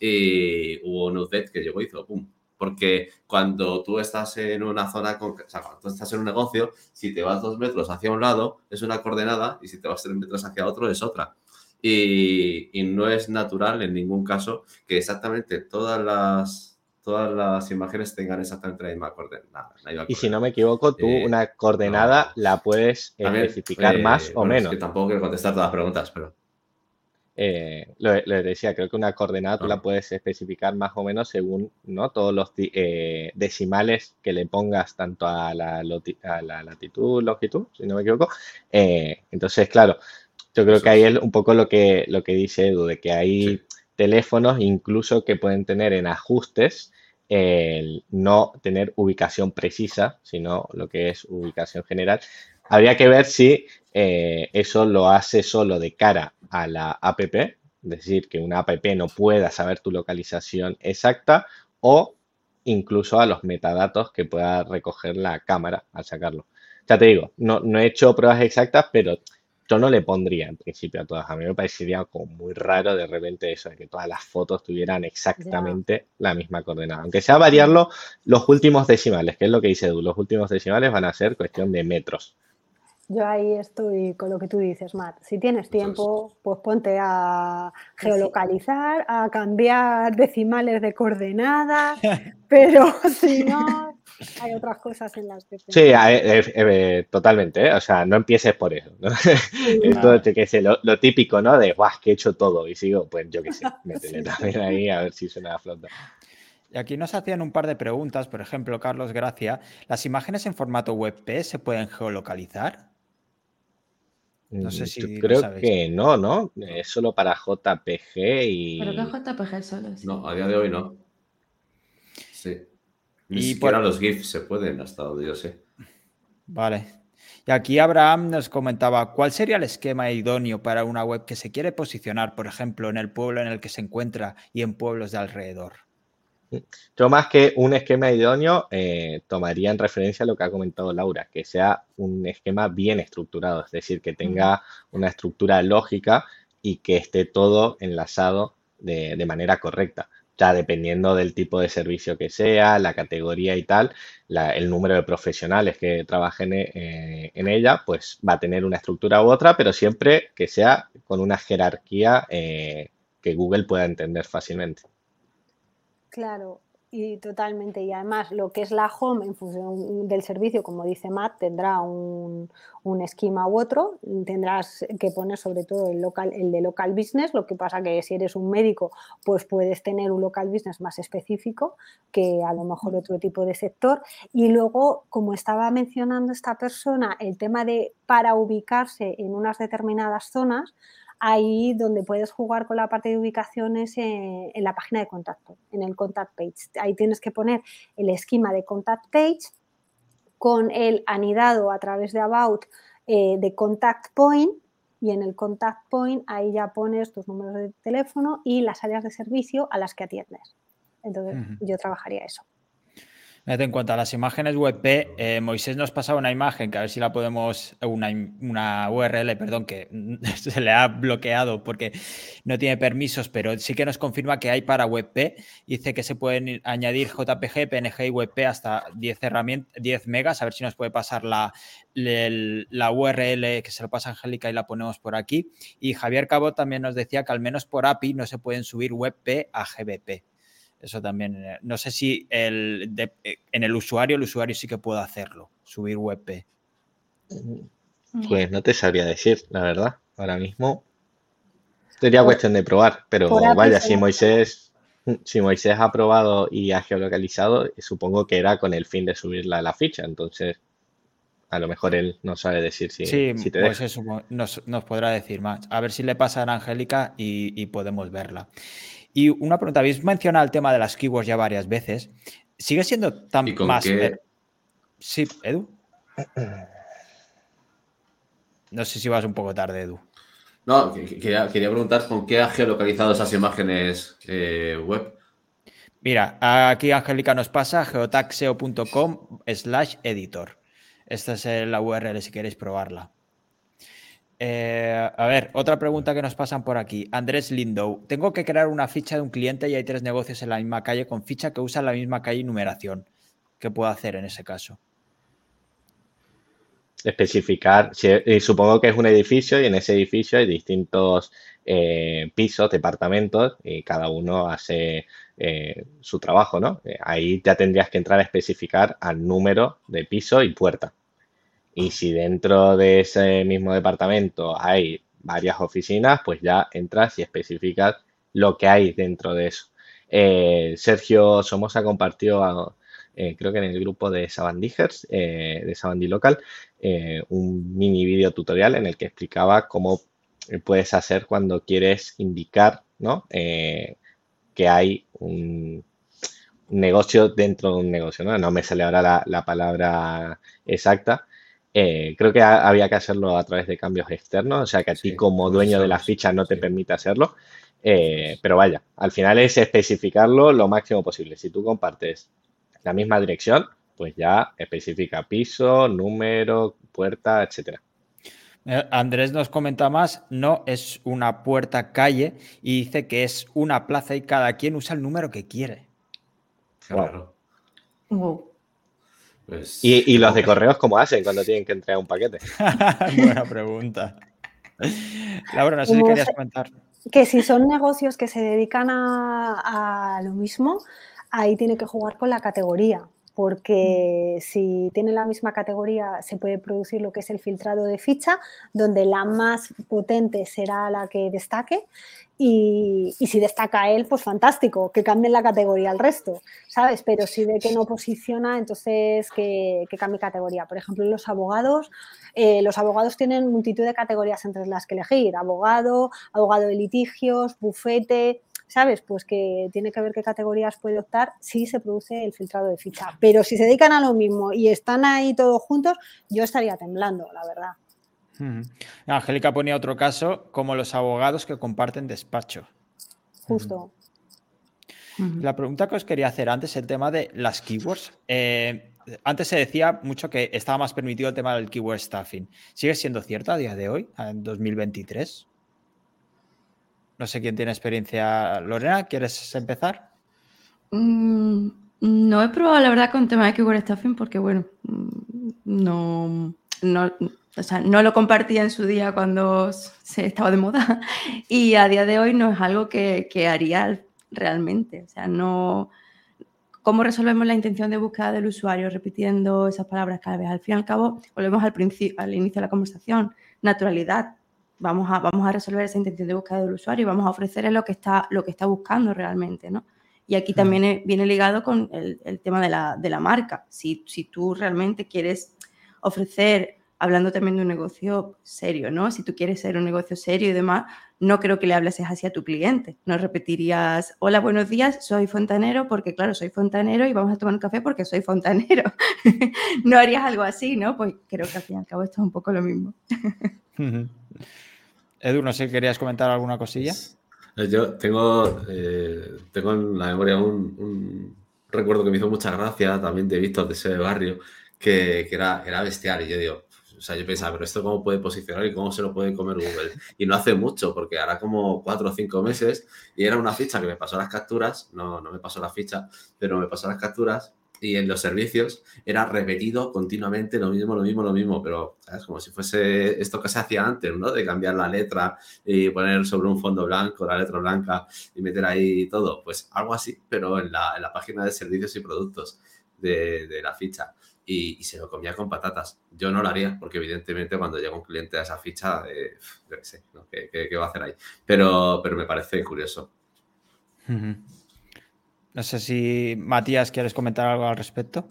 Y hubo un update que llegó y hizo ¡pum! Porque cuando tú estás en una zona, o sea, cuando tú estás en un negocio, si te vas dos metros hacia un lado es una coordenada y si te vas tres metros hacia otro es otra. Y, no es natural en ningún caso que exactamente todas las, todas las imágenes tengan exactamente la misma coordenada. y si no me equivoco, tú eh, una coordenada la puedes especificar eh, más o menos. que tampoco quiero contestar todas las preguntas, pero... Eh, lo, decía, creo que una coordenada tú la puedes especificar más o menos según ¿no? todos los decimales que le pongas tanto a la, a la, latitud, longitud, si no me equivoco. entonces, claro, yo creo que ahí es un poco lo que, lo que dice Edu, de que hay teléfonos incluso que pueden tener en ajustes el no tener ubicación precisa, sino lo que es ubicación general. Habría que ver si eh, eso lo hace solo de cara a la app, es decir, que una app no pueda saber tu localización exacta o incluso a los metadatos que pueda recoger la cámara al sacarlo. Ya te digo, no, no he hecho pruebas exactas, pero yo no le pondría en principio a todas. A mí me parecería como muy raro de repente eso, de que todas las fotos tuvieran exactamente la misma coordenada. Aunque sea variarlo los últimos decimales, que es lo que dice Edu, los últimos decimales van a ser cuestión de metros. Yo ahí estoy con lo que tú dices, Matt. Si tienes tiempo, pues ponte a geolocalizar, a cambiar decimales de coordenadas, [LAUGHS] pero si no, hay otras cosas en las que... Sí, eh, eh, totalmente, ¿eh? o sea, no empieces por eso. ¿no? [LAUGHS] Esto, que sé, lo, típico, ¿no? De, guau, que he hecho todo y sigo, pues yo qué sé, [LAUGHS] métele también ahí a ver si suena a flota. Y aquí nos hacían un par de preguntas, por ejemplo, Carlos Gracia, ¿las imágenes en formato WebP se pueden geolocalizar? No sé mm, si. Yo creo que no, ¿no? Es solo para JPG y. Pero que JPG solo. No, a día de hoy no. Sí. Ni y siquiera los GIFs se pueden, hasta donde yo sé. Vale. Y aquí Abraham nos comentaba, ¿cuál sería el esquema idóneo para una web que se quiere posicionar, por ejemplo, en el pueblo en el que se encuentra y en pueblos de alrededor? Yo más que un esquema idóneo, eh, tomaría en referencia a lo que ha comentado Laura, que sea un esquema bien estructurado, es decir, que tenga una estructura lógica y que esté todo enlazado de, de manera correcta. ya dependiendo del tipo de servicio que sea, la categoría y tal, el número de profesionales que trabajen eh, en ella, pues va a tener una estructura u otra, pero siempre que sea con una jerarquía eh, que Google pueda entender fácilmente. Claro, y totalmente. Y además, lo que es la home en función del servicio, como dice Matt, tendrá un, esquema u otro. Tendrás que poner sobre todo el, local, el de local business. Lo que pasa que si eres un médico, pues puedes tener un local business más específico que a lo mejor otro tipo de sector. Y luego, como estaba mencionando esta persona, el tema de para ubicarse en unas determinadas zonas, ahí donde puedes jugar con la parte de ubicaciones en, la página de contacto, en el contact page. Ahí tienes que poner el esquema de contact page con el anidado a través de about eh, de contact point y en el contact point ahí ya pones tus números de teléfono y las áreas de servicio a las que atiendes. Entonces yo trabajaría eso. En cuanto a las imágenes WebP, eh, Moisés nos pasaba una imagen que a ver si la podemos, una, una, URL, perdón, que [LAUGHS] se le ha bloqueado porque no tiene permisos, pero sí que nos confirma que hay para WebP. Dice que se pueden añadir JPG, PNG y WebP hasta 10, 10 megas. A ver si nos puede pasar la, la, URL que se lo pasa Angélica y la ponemos por aquí. Y Javier Cabo también nos decía que al menos por API no se pueden subir WebP a GBP. Eso también, eh, no sé si el eh, en el usuario, el usuario sí que puede hacerlo, subir WebP. Mm. Pues no te sabría decir, la verdad, ahora mismo. Sería cuestión de probar, pero vaya, si Moisés, si Moisés ha probado y ha geolocalizado, eh, supongo que era con el fin de subirla a la ficha, entonces a lo mejor él no sabe decir si, sí, pues eso nos, podrá decir más. A ver si le pasa a Angélica y podemos verla. Y una pregunta, habéis mencionado el tema de las keywords ya varias veces. ¿Sigue siendo tan más... Sí, Edu. No sé si vas un poco tarde, Edu. No, quería, preguntar con qué ha geolocalizado esas imágenes eh, web. Mira, aquí Angélica nos pasa geotaxeo.com slash editor. Esta es la URL si queréis probarla. Eh, a ver, otra pregunta que nos pasan por aquí. Andrés Lindow. Tengo que crear una ficha de un cliente y hay tres negocios en la misma calle con ficha que usan la misma calle y numeración. ¿Qué puedo hacer en ese caso? Especificar, eh, supongo que es un edificio y en ese edificio hay distintos eh, pisos, departamentos y cada uno hace su trabajo, ¿no? ahí ya tendrías que entrar a especificar al número de piso y puerta. Y si dentro de ese mismo departamento hay varias oficinas, pues ya entras y especificas lo que hay dentro de eso. Eh, Sergio Somoza compartió, eh, creo que en el grupo de Sabandijers, eh, de Sabandí Local, un mini video tutorial en el que explicaba cómo puedes hacer cuando quieres indicar ¿no? que hay un, negocio dentro de un negocio. No me sale ahora la palabra exacta, eh, creo que había que hacerlo a través de cambios externos, o sea que a ti como dueño de la ficha no te permite hacerlo. Eh, pero vaya, al final es especificarlo lo máximo posible. Si tú compartes la misma dirección, pues ya especifica piso, número, puerta, etcétera. Eh, Andrés nos comenta más, no es una puerta calle y dice que es una plaza y cada quien usa el número que quiere. Claro. Pues, ¿Y, los de correos cómo hacen cuando tienen que entregar un paquete? [LAUGHS] Buena pregunta. Laura, no sé si querías comentar. Que si son negocios que se dedican a, lo mismo, ahí tiene que jugar con la categoría porque si tiene la misma categoría se puede producir lo que es el filtrado de ficha, donde la más potente será la que destaque y, si destaca él, pues fantástico, que cambie la categoría al resto, ¿sabes? Pero si ve que no posiciona, entonces que, cambie categoría. Por ejemplo, los abogados, eh, los abogados tienen multitud de categorías entre las que elegir, abogado, abogado de litigios, bufete, ¿sabes? Pues que tiene que ver qué categorías puede optar si se produce el filtrado de ficha. Pero si se dedican a lo mismo y están ahí todos juntos, yo estaría temblando, la verdad. Angélica ponía otro caso, como los abogados que comparten despacho. Justo. La pregunta que os quería hacer antes, el tema de las keywords. Eh, antes se decía mucho que estaba más permitido el tema del keyword staffing. ¿Sigue siendo cierto a día de hoy, en 2023? No sé quién tiene experiencia. Lorena, ¿quieres empezar? Mm, no he probado, la verdad, con tema de keyword stuffing porque, bueno, mm, no, no, o sea, no lo compartía en su día cuando se estaba de moda [LAUGHS] y a día de hoy no es algo que, que haría realmente. O sea, no... ¿Cómo resolvemos la intención de búsqueda del usuario repitiendo esas palabras cada vez? Al fin y al cabo, volvemos al, principio, al inicio de la conversación. Naturalidad. Vamos a, vamos a resolver esa intención de búsqueda del usuario y vamos a ofrecerle lo que está, lo que está buscando realmente, ¿no? Y aquí también viene ligado con el, tema de la, de la marca. Si, si, tú realmente quieres ofrecer, hablando también de un negocio serio, ¿no? Si tú quieres ser un negocio serio y demás, no creo que le hables así a tu cliente. No repetirías, hola, buenos días, soy fontanero porque, claro, soy fontanero y vamos a tomar un café porque soy fontanero. [LAUGHS] no harías algo así, ¿no? Pues creo que al fin y al cabo esto es un poco lo mismo. Edu, no sé, ¿querías comentar alguna cosilla? Yo tengo, eh, tengo en la memoria un, recuerdo que me hizo mucha gracia también de Víctor de ese barrio, que, era, era bestial. Y yo digo, o sea, yo pensaba, pero esto cómo puede posicionar y cómo se lo puede comer Google. Y no hace mucho, porque hará como cuatro o cinco meses y era una ficha que me pasó las capturas, no, no me pasó la ficha, pero me pasó las capturas y en los servicios era repetido continuamente lo mismo, lo mismo, lo mismo, pero ¿sabes? como si fuese esto que se hacía antes, ¿no? De cambiar la letra y poner sobre un fondo blanco la letra blanca y meter ahí todo, pues algo así, pero en la, en la página de servicios y productos de, de la ficha. Y, se lo comía con patatas. Yo no lo haría, porque evidentemente cuando llega un cliente a esa ficha, eh, yo qué sé, ¿Qué, qué, va a hacer ahí? Pero, pero me parece curioso. No sé si Matías quieres comentar algo al respecto.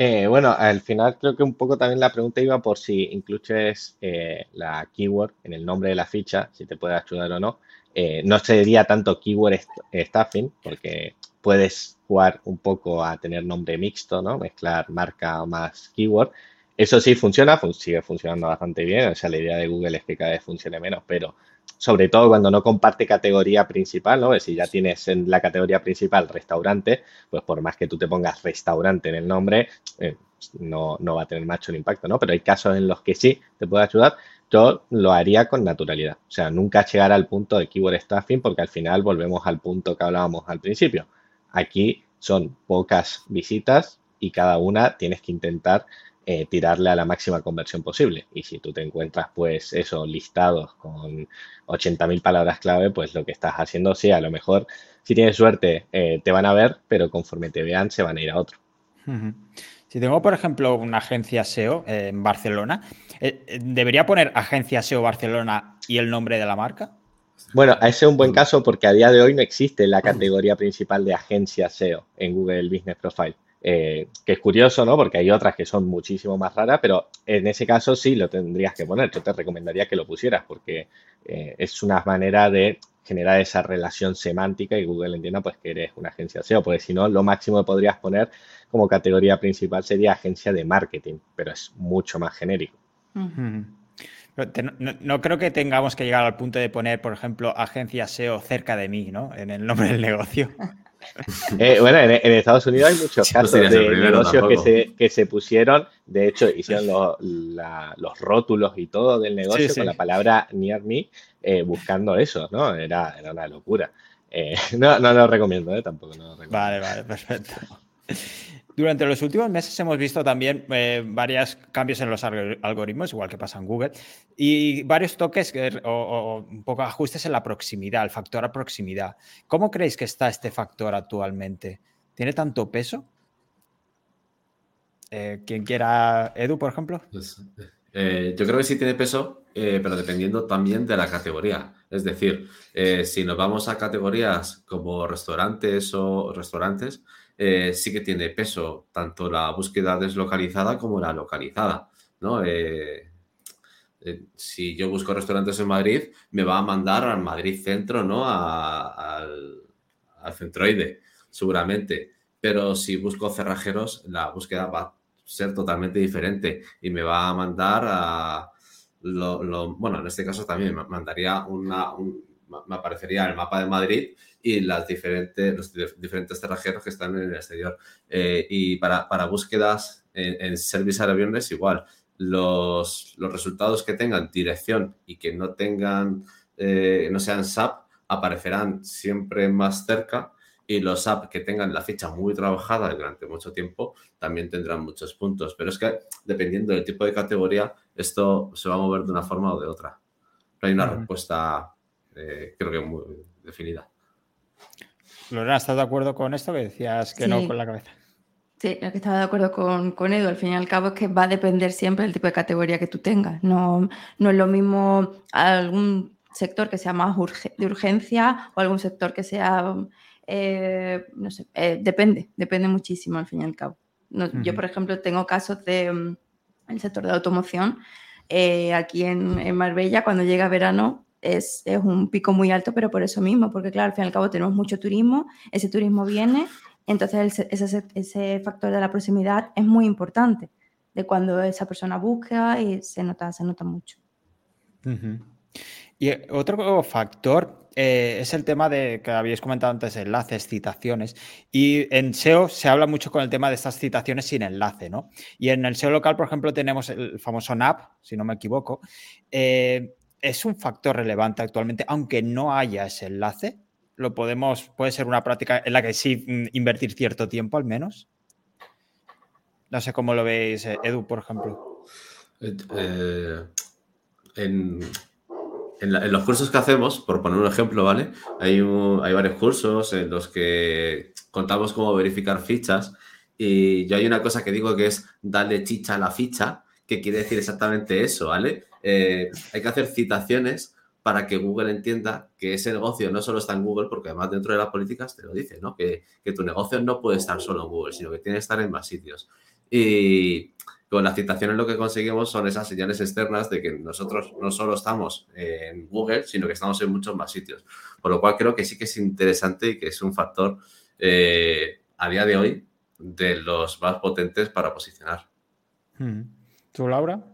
Eh, bueno, al final creo que un poco también la pregunta iba por si incluyes eh, la keyword en el nombre de la ficha, si te puede ayudar o no. Eh, no sería tanto keyword staffing, porque puedes jugar un poco a tener nombre mixto, ¿no? Mezclar marca más keyword. Eso sí funciona, sigue funcionando bastante bien. O sea, la idea de Google es que cada vez funcione menos, pero sobre todo cuando no comparte categoría principal, ¿no? Si ya tienes en la categoría principal restaurante, pues por más que tú te pongas restaurante en el nombre, eh, no, no, va a tener mucho impacto, ¿no? Pero hay casos en los que sí te puede ayudar. Yo lo haría con naturalidad. O sea, nunca llegar al punto de keyword stuffing porque al final volvemos al punto que hablábamos al principio. Aquí son pocas visitas y cada una tienes que intentar eh, tirarle a la máxima conversión posible. Y si tú te encuentras, pues, eso, listados con 80.000 palabras clave, pues lo que estás haciendo, sí, a lo mejor, si tienes suerte, eh, te van a ver, pero conforme te vean, se van a ir a otro. Si tengo, por ejemplo, una agencia SEO en Barcelona, eh, ¿debería poner agencia SEO Barcelona y el nombre de la marca? Bueno, ese es un buen caso porque a día de hoy no existe la categoría principal de agencia SEO en Google Business Profile. Eh, que es curioso, ¿no? Porque hay otras que son muchísimo más raras, pero en ese caso sí lo tendrías que poner. Yo te recomendaría que lo pusieras porque eh, es una manera de generar esa relación semántica y Google entienda pues que eres una agencia SEO, porque si no, lo máximo que podrías poner como categoría principal sería agencia de marketing, pero es mucho más genérico. No, creo que tengamos que llegar al punto de poner, por ejemplo, agencia SEO cerca de mí, ¿no? En el nombre del negocio. [LAUGHS] [LAUGHS] Eh, bueno, en, Estados Unidos hay muchos casos de negocios que se, que se, pusieron, de hecho, hicieron los rótulos y todo del negocio con la palabra near me, eh, buscando eso, ¿no? Era, era una locura. Eh, [LAUGHS] no, no lo recomiendo, tampoco. No lo recomiendo. Vale, vale, perfecto. Durante los últimos meses hemos visto también eh, varios cambios en los algoritmos, igual que pasa en Google, y varios toques o, un poco ajustes en la proximidad, el factor a proximidad. ¿Cómo creéis que está este factor actualmente? ¿Tiene tanto peso? Eh, quien quiera, Edu, por ejemplo. Pues, eh, yo creo que sí tiene peso, pero dependiendo también de la categoría. Es decir, si nos vamos a categorías como restaurantes o restaurantes, eh, sí que tiene peso tanto la búsqueda deslocalizada como la localizada, ¿no? Eh, eh, si yo busco restaurantes en Madrid, me va a mandar al Madrid Centro, ¿no? al, centroide, seguramente. Pero si busco cerrajeros, la búsqueda va a ser totalmente diferente y me va a mandar a... Bueno, en este caso también mandaría una, me aparecería el mapa de Madrid y las diferentes, los diferentes cerrajeros que están en el exterior. Eh, y para, para búsquedas en, service aviones igual. Los, los, resultados que tengan dirección y que no tengan, eh, no sean SAP, aparecerán siempre más cerca y los apps que tengan la ficha muy trabajada durante mucho tiempo también tendrán muchos puntos. Pero es que dependiendo del tipo de categoría, esto se va a mover de una forma o de otra. No hay una respuesta, eh, creo que muy definida. Lorena, ¿estás de acuerdo con esto que decías que no con la cabeza? Sí, lo que estaba de acuerdo con, con, Edu, al fin y al cabo es que va a depender siempre del tipo de categoría que tú tengas. No, no es lo mismo algún sector que sea más de urgencia o algún sector que sea, eh, no sé, eh, depende, depende muchísimo al fin y al cabo. Yo, por ejemplo, tengo casos del mm, el sector de automoción. Eh, aquí en, en, Marbella, cuando llega verano, es, es un pico muy alto, pero por eso mismo, porque claro, al fin y al cabo tenemos mucho turismo, ese turismo viene entonces, ese, factor de la proximidad es muy importante, de cuando esa persona busca y se nota, se nota mucho. Y otro factor eh, es el tema de que habéis comentado antes, enlaces, citaciones. Y en SEO se habla mucho con el tema de estas citaciones sin enlace, ¿no? Y en el SEO local, por ejemplo, tenemos el famoso NAP, si no me equivoco. Eh, es un factor relevante actualmente, aunque no haya ese enlace lo podemos, puede ser una práctica en la que sí mm, invertir cierto tiempo al menos. No sé cómo lo veis, eh, Edu, por ejemplo. Eh, eh, en, los cursos que hacemos, por poner un ejemplo, ¿vale? Hay, hay varios cursos en los que contamos cómo verificar fichas y yo hay una cosa que digo que es darle chicha a la ficha, que quiere decir exactamente eso, ¿vale? Hay que hacer citaciones para que Google entienda que ese negocio no solo está en Google, porque además dentro de las políticas te lo dice, ¿no? Que, tu negocio no puede estar solo en Google, sino que tiene que estar en más sitios. Y con las citaciones lo que conseguimos son esas señales externas de que nosotros no solo estamos en Google, sino que estamos en muchos más sitios. Por lo cual creo que sí que es interesante y que es un factor eh, a día de hoy de los más potentes para posicionar. Hmm. ¿Tú, Laura?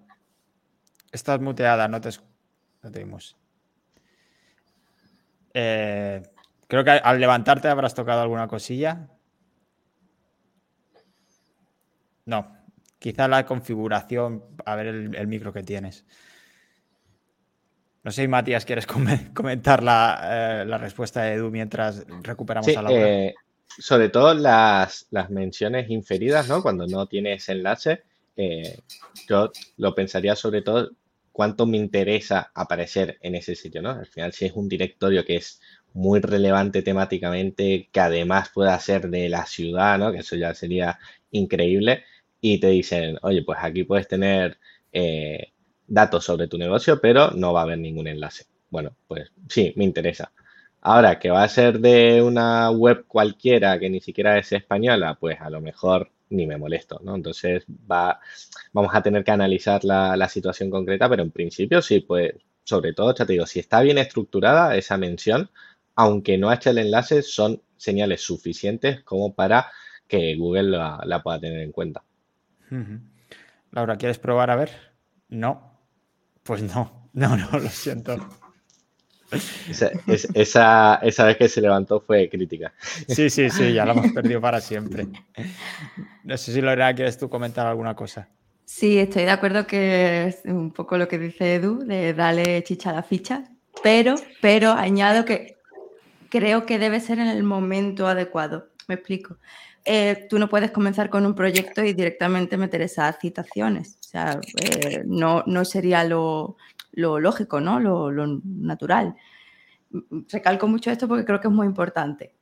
Estás muteada, no te, no te eh, creo que al levantarte habrás tocado alguna cosilla. No, quizá la configuración, a ver el, micro que tienes. No sé, Matías, ¿quieres [LAUGHS] comentar la, eh, respuesta de Edu mientras recuperamos a la eh, sobre todo las, menciones inferidas, ¿no? Cuando no tienes enlace, yo lo pensaría sobre todo cuánto me interesa aparecer en ese sitio, ¿no? Al final, si es un directorio que es muy relevante temáticamente, que además pueda ser de la ciudad, ¿no? Que eso ya sería increíble. Y te dicen, oye, pues aquí puedes tener eh, datos sobre tu negocio, pero no va a haber ningún enlace. Bueno, pues sí, me interesa. Ahora, que va a ser de una web cualquiera que ni siquiera es española, pues a lo mejor ni me molesto, ¿no? Entonces va, vamos a tener que analizar la, situación concreta, pero en principio sí, pues sobre todo, ya te digo, si está bien estructurada esa mención, aunque no hecho el enlace, son señales suficientes como para que Google la, pueda tener en cuenta. Laura, ¿quieres probar a ver? No. Pues no, no, no, lo siento. Esa, esa, vez que se levantó fue crítica. Sí, sí, sí, ya la hemos perdido para siempre. No sé si Lorena, ¿quieres tú comentar alguna cosa? Sí, estoy de acuerdo que es un poco lo que dice Edu, de darle chicha a la ficha, pero, pero añado que creo que debe ser en el momento adecuado. Me explico. Eh, tú no puedes comenzar con un proyecto y directamente meter esas citaciones. O sea, eh, no, no sería lo, lo lógico, ¿no? Lo, natural. Recalco mucho esto porque creo que es muy importante.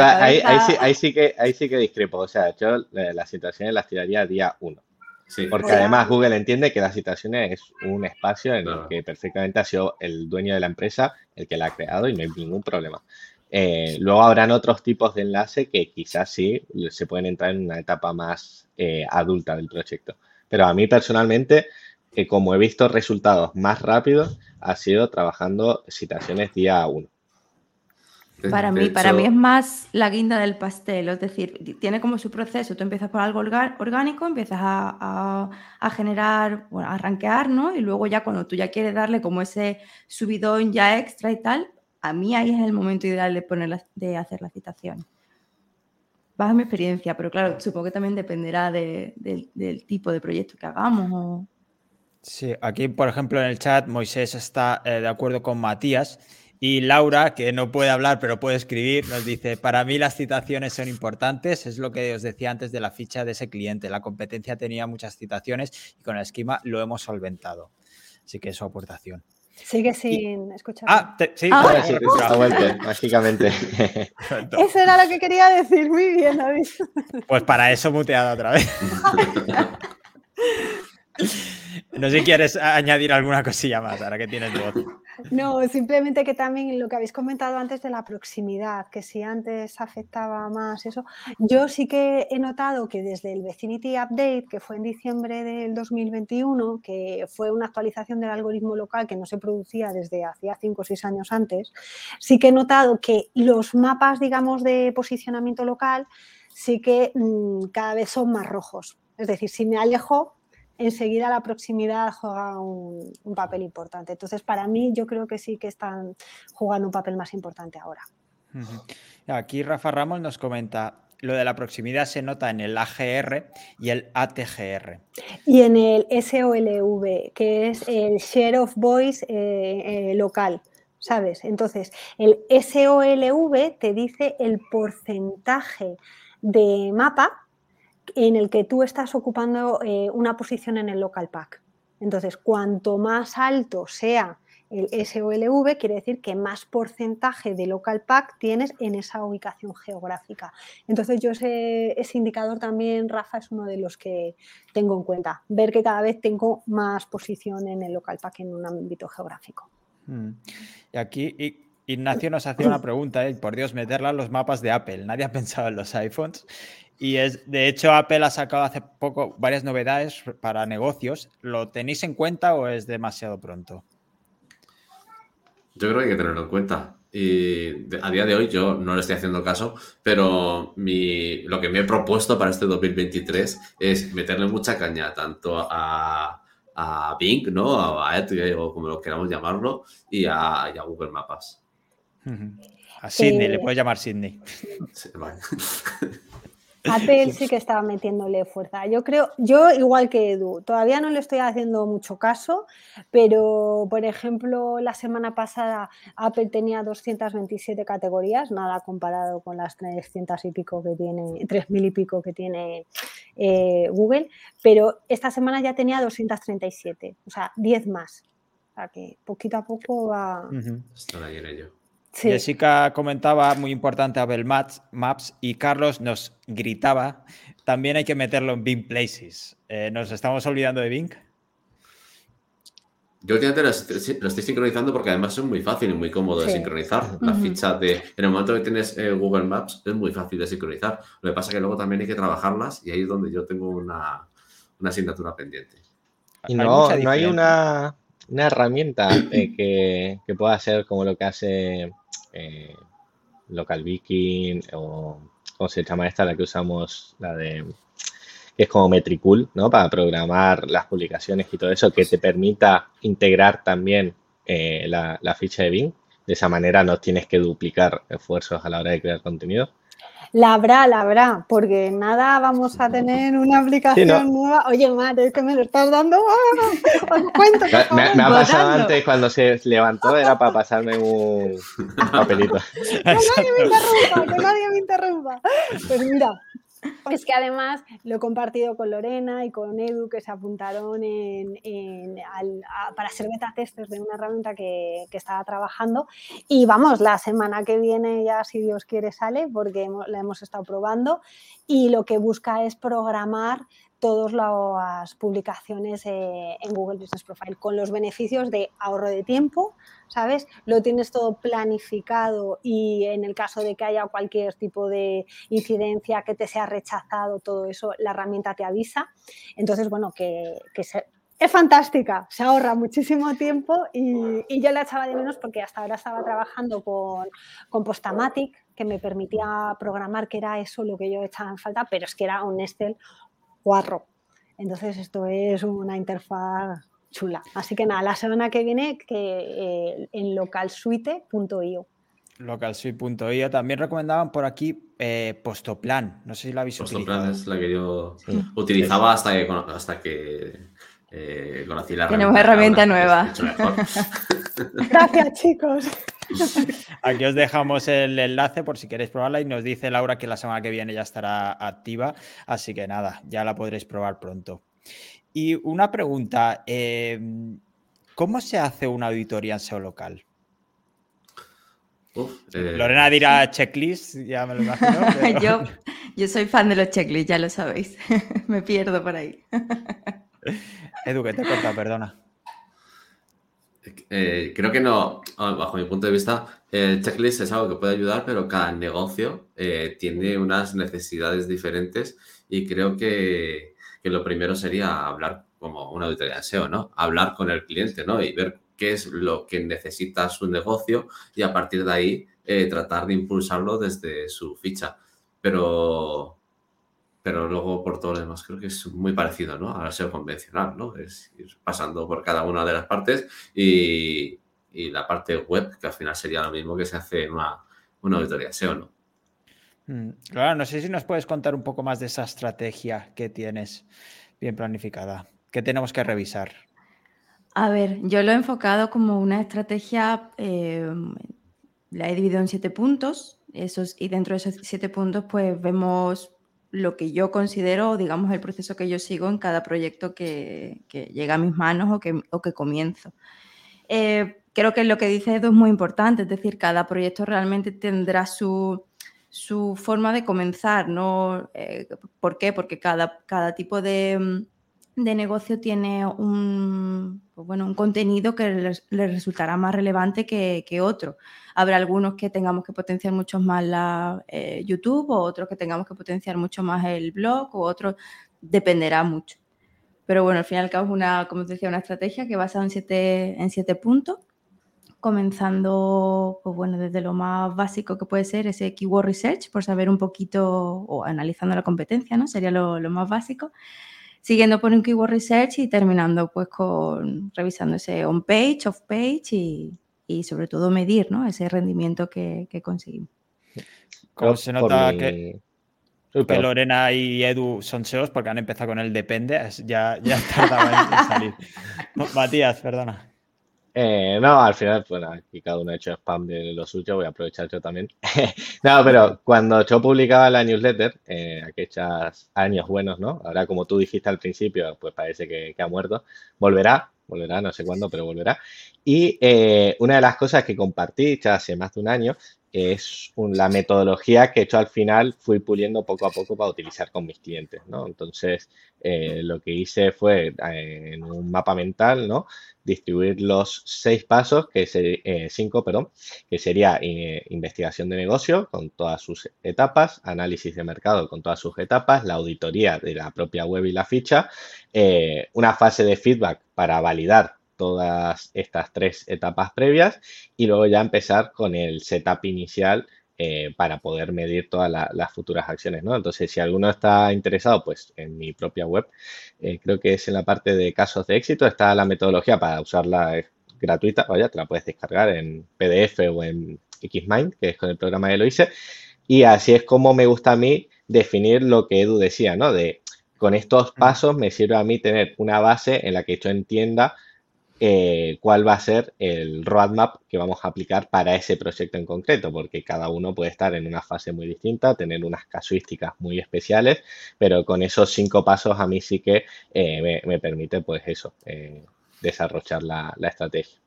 ahí, sí, que, ahí sí que discrepo. O sea, yo las situaciones las tiraría día uno. Porque además Google entiende que las situaciones es un espacio en el que perfectamente ha sido el dueño de la empresa el que la ha creado y no hay ningún problema. Eh, luego habrán otros tipos de enlace que quizás sí se pueden entrar en una etapa más eh, adulta del proyecto. Pero a mí personalmente que como he visto resultados más rápidos, ha sido trabajando citaciones día uno. Para mí, para mí es más la guinda del pastel, es decir, tiene como su proceso. Tú empiezas por algo orgánico, empiezas a, generar, bueno, a rankear, ¿no? Y luego ya cuando tú ya quieres darle como ese subidón ya extra y tal, a mí ahí es el momento ideal de, poner de hacer la citación. Baja mi experiencia, pero claro, supongo que también dependerá del tipo de proyecto que hagamos o, Sí, aquí, por ejemplo, en el chat Moisés está eh, de acuerdo con Matías Y Laura, que no puede hablar pero puede escribir, nos dice, para mí las citaciones son importantes, es lo que os decía antes de la ficha de ese cliente. La competencia tenía muchas citaciones y con el esquema lo hemos solventado. Así que es su aportación. Sigue sin escuchar. Ah, sí, ah, sí, vuelto, mágicamente. Eso era lo que quería decir. Muy bien, David. Pues para eso muteado otra vez. [LAUGHS] No sé si quieres añadir alguna cosilla más ahora que tienes voz. No, simplemente que también lo que habéis comentado antes de la proximidad, que si antes afectaba más eso, yo sí que he notado que desde el Vicinity Update, que fue en diciembre del 2021, que fue una actualización del algoritmo local que no se producía desde hacía 5 o 6 años antes, sí que he notado que los mapas, digamos, de posicionamiento local sí que mm, cada vez son más rojos. Es decir, si me alejo, enseguida la proximidad juega un, papel importante. Entonces, para mí, yo creo que sí que están jugando un papel más importante ahora. Aquí Rafa Ramos nos comenta, lo de la proximidad se nota en el AGR y el ATGR. Y en el SOLV, que es el Share of Voice eh, eh, local. ¿Sabes? Entonces, el SOLV te dice el porcentaje de mapa en el que tú estás ocupando eh, una posición en el local pack. Entonces, cuanto más alto sea el SOLV, quiere decir que más porcentaje de local pack tienes en esa ubicación geográfica. Entonces, yo ese, indicador también, Rafa, es uno de los que tengo en cuenta. Ver que cada vez tengo más posición en el local pack en un ámbito geográfico. Mm. Y aquí Ignacio nos hacía una pregunta, ¿eh? por Dios, meterla en los mapas de Apple. Nadie ha pensado en los iPhones. Y es, de hecho, Apple ha sacado hace poco varias novedades para negocios. ¿Lo tenéis en cuenta o es demasiado pronto? Yo creo que hay que tenerlo en cuenta. Y a día de hoy yo no le estoy haciendo caso, pero mi, lo que me he propuesto para este 2023 es meterle mucha caña tanto a, a Bing, ¿no? A Edge, o como lo queramos llamarlo, y a, Google Maps. A Sydney, le puedes llamar Sydney. Sí, vale. [LAUGHS] Apple [LAUGHS] sí que estaba metiéndole fuerza. Yo creo, yo igual que Edu, todavía no le estoy haciendo mucho caso, pero por ejemplo, la semana pasada Apple tenía 227 categorías, nada comparado con las 300 y pico que tiene, 3.000 y pico que tiene eh, Google, pero esta semana ya tenía 237, o sea, 10 más. O sea que poquito a poco va. ahí en ello. Jessica comentaba, muy importante, Abel Maps, Maps y Carlos nos gritaba, también hay que meterlo en Bing Places. Eh, ¿Nos estamos olvidando de Bing? Yo últimamente lo estoy, sincronizando porque además es muy fácil y muy cómodo de sincronizar. La ficha de. En el momento que tienes eh, Google Maps es muy fácil de sincronizar. Lo que pasa es que luego también hay que trabajarlas y ahí es donde yo tengo una, asignatura pendiente. Y no, no hay una, herramienta eh, [CLEARS THROAT] que, que, pueda ser como lo que hace eh, local Viking o, o se llama esta, la que usamos, la de que es como Metricool, ¿no? Para programar las publicaciones y todo eso, que te permita integrar también eh, la, la, ficha de Bing. De esa manera no tienes que duplicar esfuerzos a la hora de crear contenido. La habrá, la habrá, porque nada vamos a tener una aplicación nueva. Oye, madre, es que me lo estás dando. ¡Ah! cuento, me, ha pasado antes cuando se levantó, era para pasarme un papelito. que nadie me interrumpa, que nadie me interrumpa. Pues mira, [LAUGHS] es que además lo he compartido con Lorena y con Edu que se apuntaron para ser beta testers de una herramienta que, estaba trabajando. Y vamos, la semana que viene ya, si Dios quiere, sale porque la hemos estado probando. Y lo que busca es programar todas las publicaciones eh, en Google Business Profile con los beneficios de ahorro de tiempo, ¿sabes? Lo tienes todo planificado y en el caso de que haya cualquier tipo de incidencia que te sea rechazado, todo eso, la herramienta te avisa. Entonces, bueno, que, es fantástica, se ahorra muchísimo tiempo y, yo la echaba de menos porque hasta ahora estaba trabajando con, con Postamatic, que me permitía programar, que era eso lo que yo echaba en falta, pero es que era un Excel guarro. Entonces esto es una interfaz chula. Así que nada, la semana que viene que, eh, en localsuite.io. Localsuite.io. También recomendaban por aquí eh, Postoplan. No sé si la habéis Postoplan es la que yo utilizaba hasta que, hasta que eh, conocí la Tenemos herramienta nueva. [LAUGHS] Gracias, chicos. Aquí os dejamos el enlace por si queréis probarla y nos dice Laura que la semana que viene ya estará activa, así que nada, ya la podréis probar pronto. Y una pregunta, em, ¿cómo se hace una auditoría en SEO local? Eh, Lorena dirá checklist, ya me lo imagino. [LAUGHS] yo, yo soy fan de los checklists, ya lo sabéis. [LAUGHS] me pierdo por ahí. Edu, que te corta, perdona. Eh, creo que no, bajo mi punto de vista, el checklist es algo que puede ayudar, pero cada negocio eh, tiene unas necesidades diferentes y creo que, que, lo primero sería hablar como una auditoría de SEO, ¿no? Hablar con el cliente, ¿no? Y ver qué es lo que necesita su negocio y a partir de ahí eh, tratar de impulsarlo desde su ficha. Pero, pero luego por todo lo demás creo que es muy parecido ¿no? al SEO convencional, ¿no? Es ir pasando por cada una de las partes y, y la parte web, que al final sería lo mismo que se hace en una, una auditoría SEO, ¿no? Mm, claro, no sé si nos puedes contar un poco más de esa estrategia que tienes bien planificada. ¿Qué tenemos que revisar? A ver, yo lo he enfocado como una estrategia, eh, la he dividido en siete puntos, esos, y dentro de esos siete puntos pues vemos lo que yo considero, digamos, el proceso que yo sigo en cada proyecto que, llega a mis manos o que, o que comienzo. Eh, creo que lo que dice Edu es muy importante, es decir, cada proyecto realmente tendrá su, su forma de comenzar, ¿no? Eh, ¿Por qué? Porque cada, cada tipo de, de negocio tiene un, pues bueno, un contenido que les, resultará más relevante que, otro. Habrá algunos que tengamos que potenciar mucho más la, eh, YouTube o otros que tengamos que potenciar mucho más el blog o otros, dependerá mucho. Pero bueno, al fin y al cabo es una, como decía, una estrategia que basa en siete, en siete puntos, comenzando, pues bueno, desde lo más básico que puede ser ese keyword research, por saber un poquito o analizando la competencia, ¿no? Sería lo, lo más básico siguiendo por un keyword research y terminando pues con revisando ese on page, off page y, sobre todo medir ¿no? ese rendimiento que, conseguimos. Como se nota que, Lorena y Edu son SEOs porque han empezado con el depende, ya, ya [LAUGHS] tardaba en salir. [LAUGHS] Matías, perdona. Eh, no, al final, bueno, aquí cada uno ha hecho spam de lo suyo, voy a aprovechar yo también. [LAUGHS] no, pero cuando yo publicaba la newsletter, eh, aquellos años buenos, ¿no? Ahora, como tú dijiste al principio, pues parece que, ha muerto. Volverá, volverá, no sé cuándo, pero volverá. Y eh, una de las cosas que compartí ya hace más de un año es la metodología que yo al final fui puliendo poco a poco para utilizar con mis clientes, ¿no? Entonces, eh, lo que hice fue eh, en un mapa mental, ¿no? Distribuir los seis pasos, que eh, cinco, perdón, que sería investigación de negocio con todas sus etapas, análisis de mercado con todas sus etapas, la auditoría de la propia web y la ficha, una fase de feedback para validar todas estas tres etapas previas y luego ya empezar con el setup inicial eh, para poder medir todas las futuras acciones, ¿no? Entonces, si alguno está interesado, pues en mi propia web, eh, creo que es en la parte de casos de éxito, está la metodología para usarla gratuita, vaya, te la puedes descargar en PDF o en Xmind, que es con el programa que lo hice, y así es como me gusta a mí definir lo que Edu decía, ¿no? De con estos pasos me sirve a mí tener una base en la que yo entienda eh, cuál va a ser el roadmap que vamos a aplicar para ese proyecto en concreto, porque cada uno puede estar en una fase muy distinta, tener unas casuísticas muy especiales, pero con esos cinco pasos a mí sí que eh, me, permite, pues eso, eh, desarrollar la, estrategia.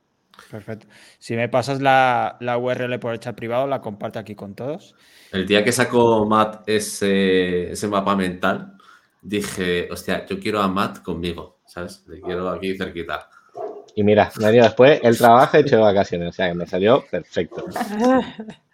Perfecto. Si me pasas la, URL por el chat privado, la comparto aquí con todos. El día que sacó Matt ese, ese mapa mental, dije, hostia, yo quiero a Matt conmigo, ¿sabes? Le quiero aquí cerquita. Y mira, un año después, él trabaja y hecho vacaciones. O sea, que me salió perfecto. [LAUGHS]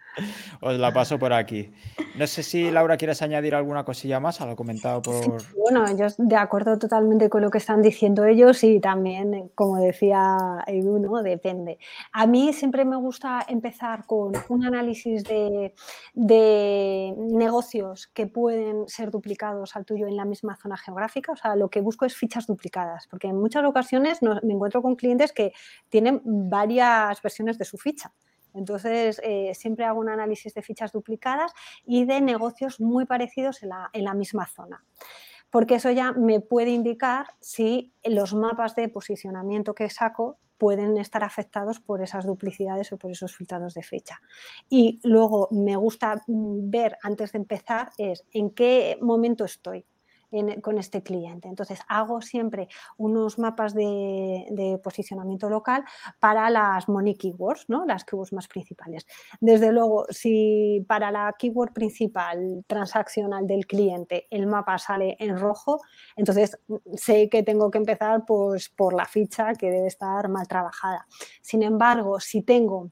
Os la paso por aquí. No sé si Laura quieres añadir alguna cosilla más a lo comentado por. bueno, yo de acuerdo totalmente con lo que están diciendo ellos y también, como decía Edu, ¿no? Depende. A mí siempre me gusta empezar con un análisis de, negocios que pueden ser duplicados al tuyo en la misma zona geográfica. O sea, lo que busco es fichas duplicadas, porque en muchas ocasiones me encuentro con clientes que tienen varias versiones de su ficha. Entonces, eh, siempre hago un análisis de fichas duplicadas y de negocios muy parecidos en la, misma zona. porque eso ya me puede indicar si los mapas de posicionamiento que saco pueden estar afectados por esas duplicidades o por esos filtrados de fecha. Y luego me gusta mm, ver antes de empezar es en qué momento estoy con este cliente. Entonces, hago siempre unos mapas de, posicionamiento local para las money keywords, ¿no? las keywords más principales. Desde luego, si para la keyword principal transaccional del cliente el mapa sale en rojo, entonces sé que tengo que empezar pues, por la ficha que debe estar mal trabajada. Sin embargo, si tengo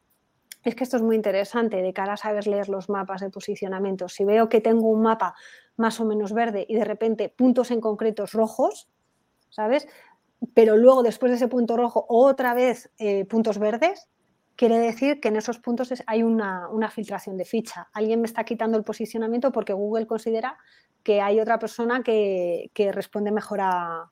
es que esto es muy interesante de cara a saber leer los mapas de posicionamiento. Si veo que tengo un mapa más o menos verde y de repente puntos en concretos rojos, ¿sabes? Pero luego después de ese punto rojo otra vez eh, puntos verdes, quiere decir que en esos puntos hay una, filtración de ficha. Alguien me está quitando el posicionamiento porque Google considera que hay otra persona que, responde mejor a,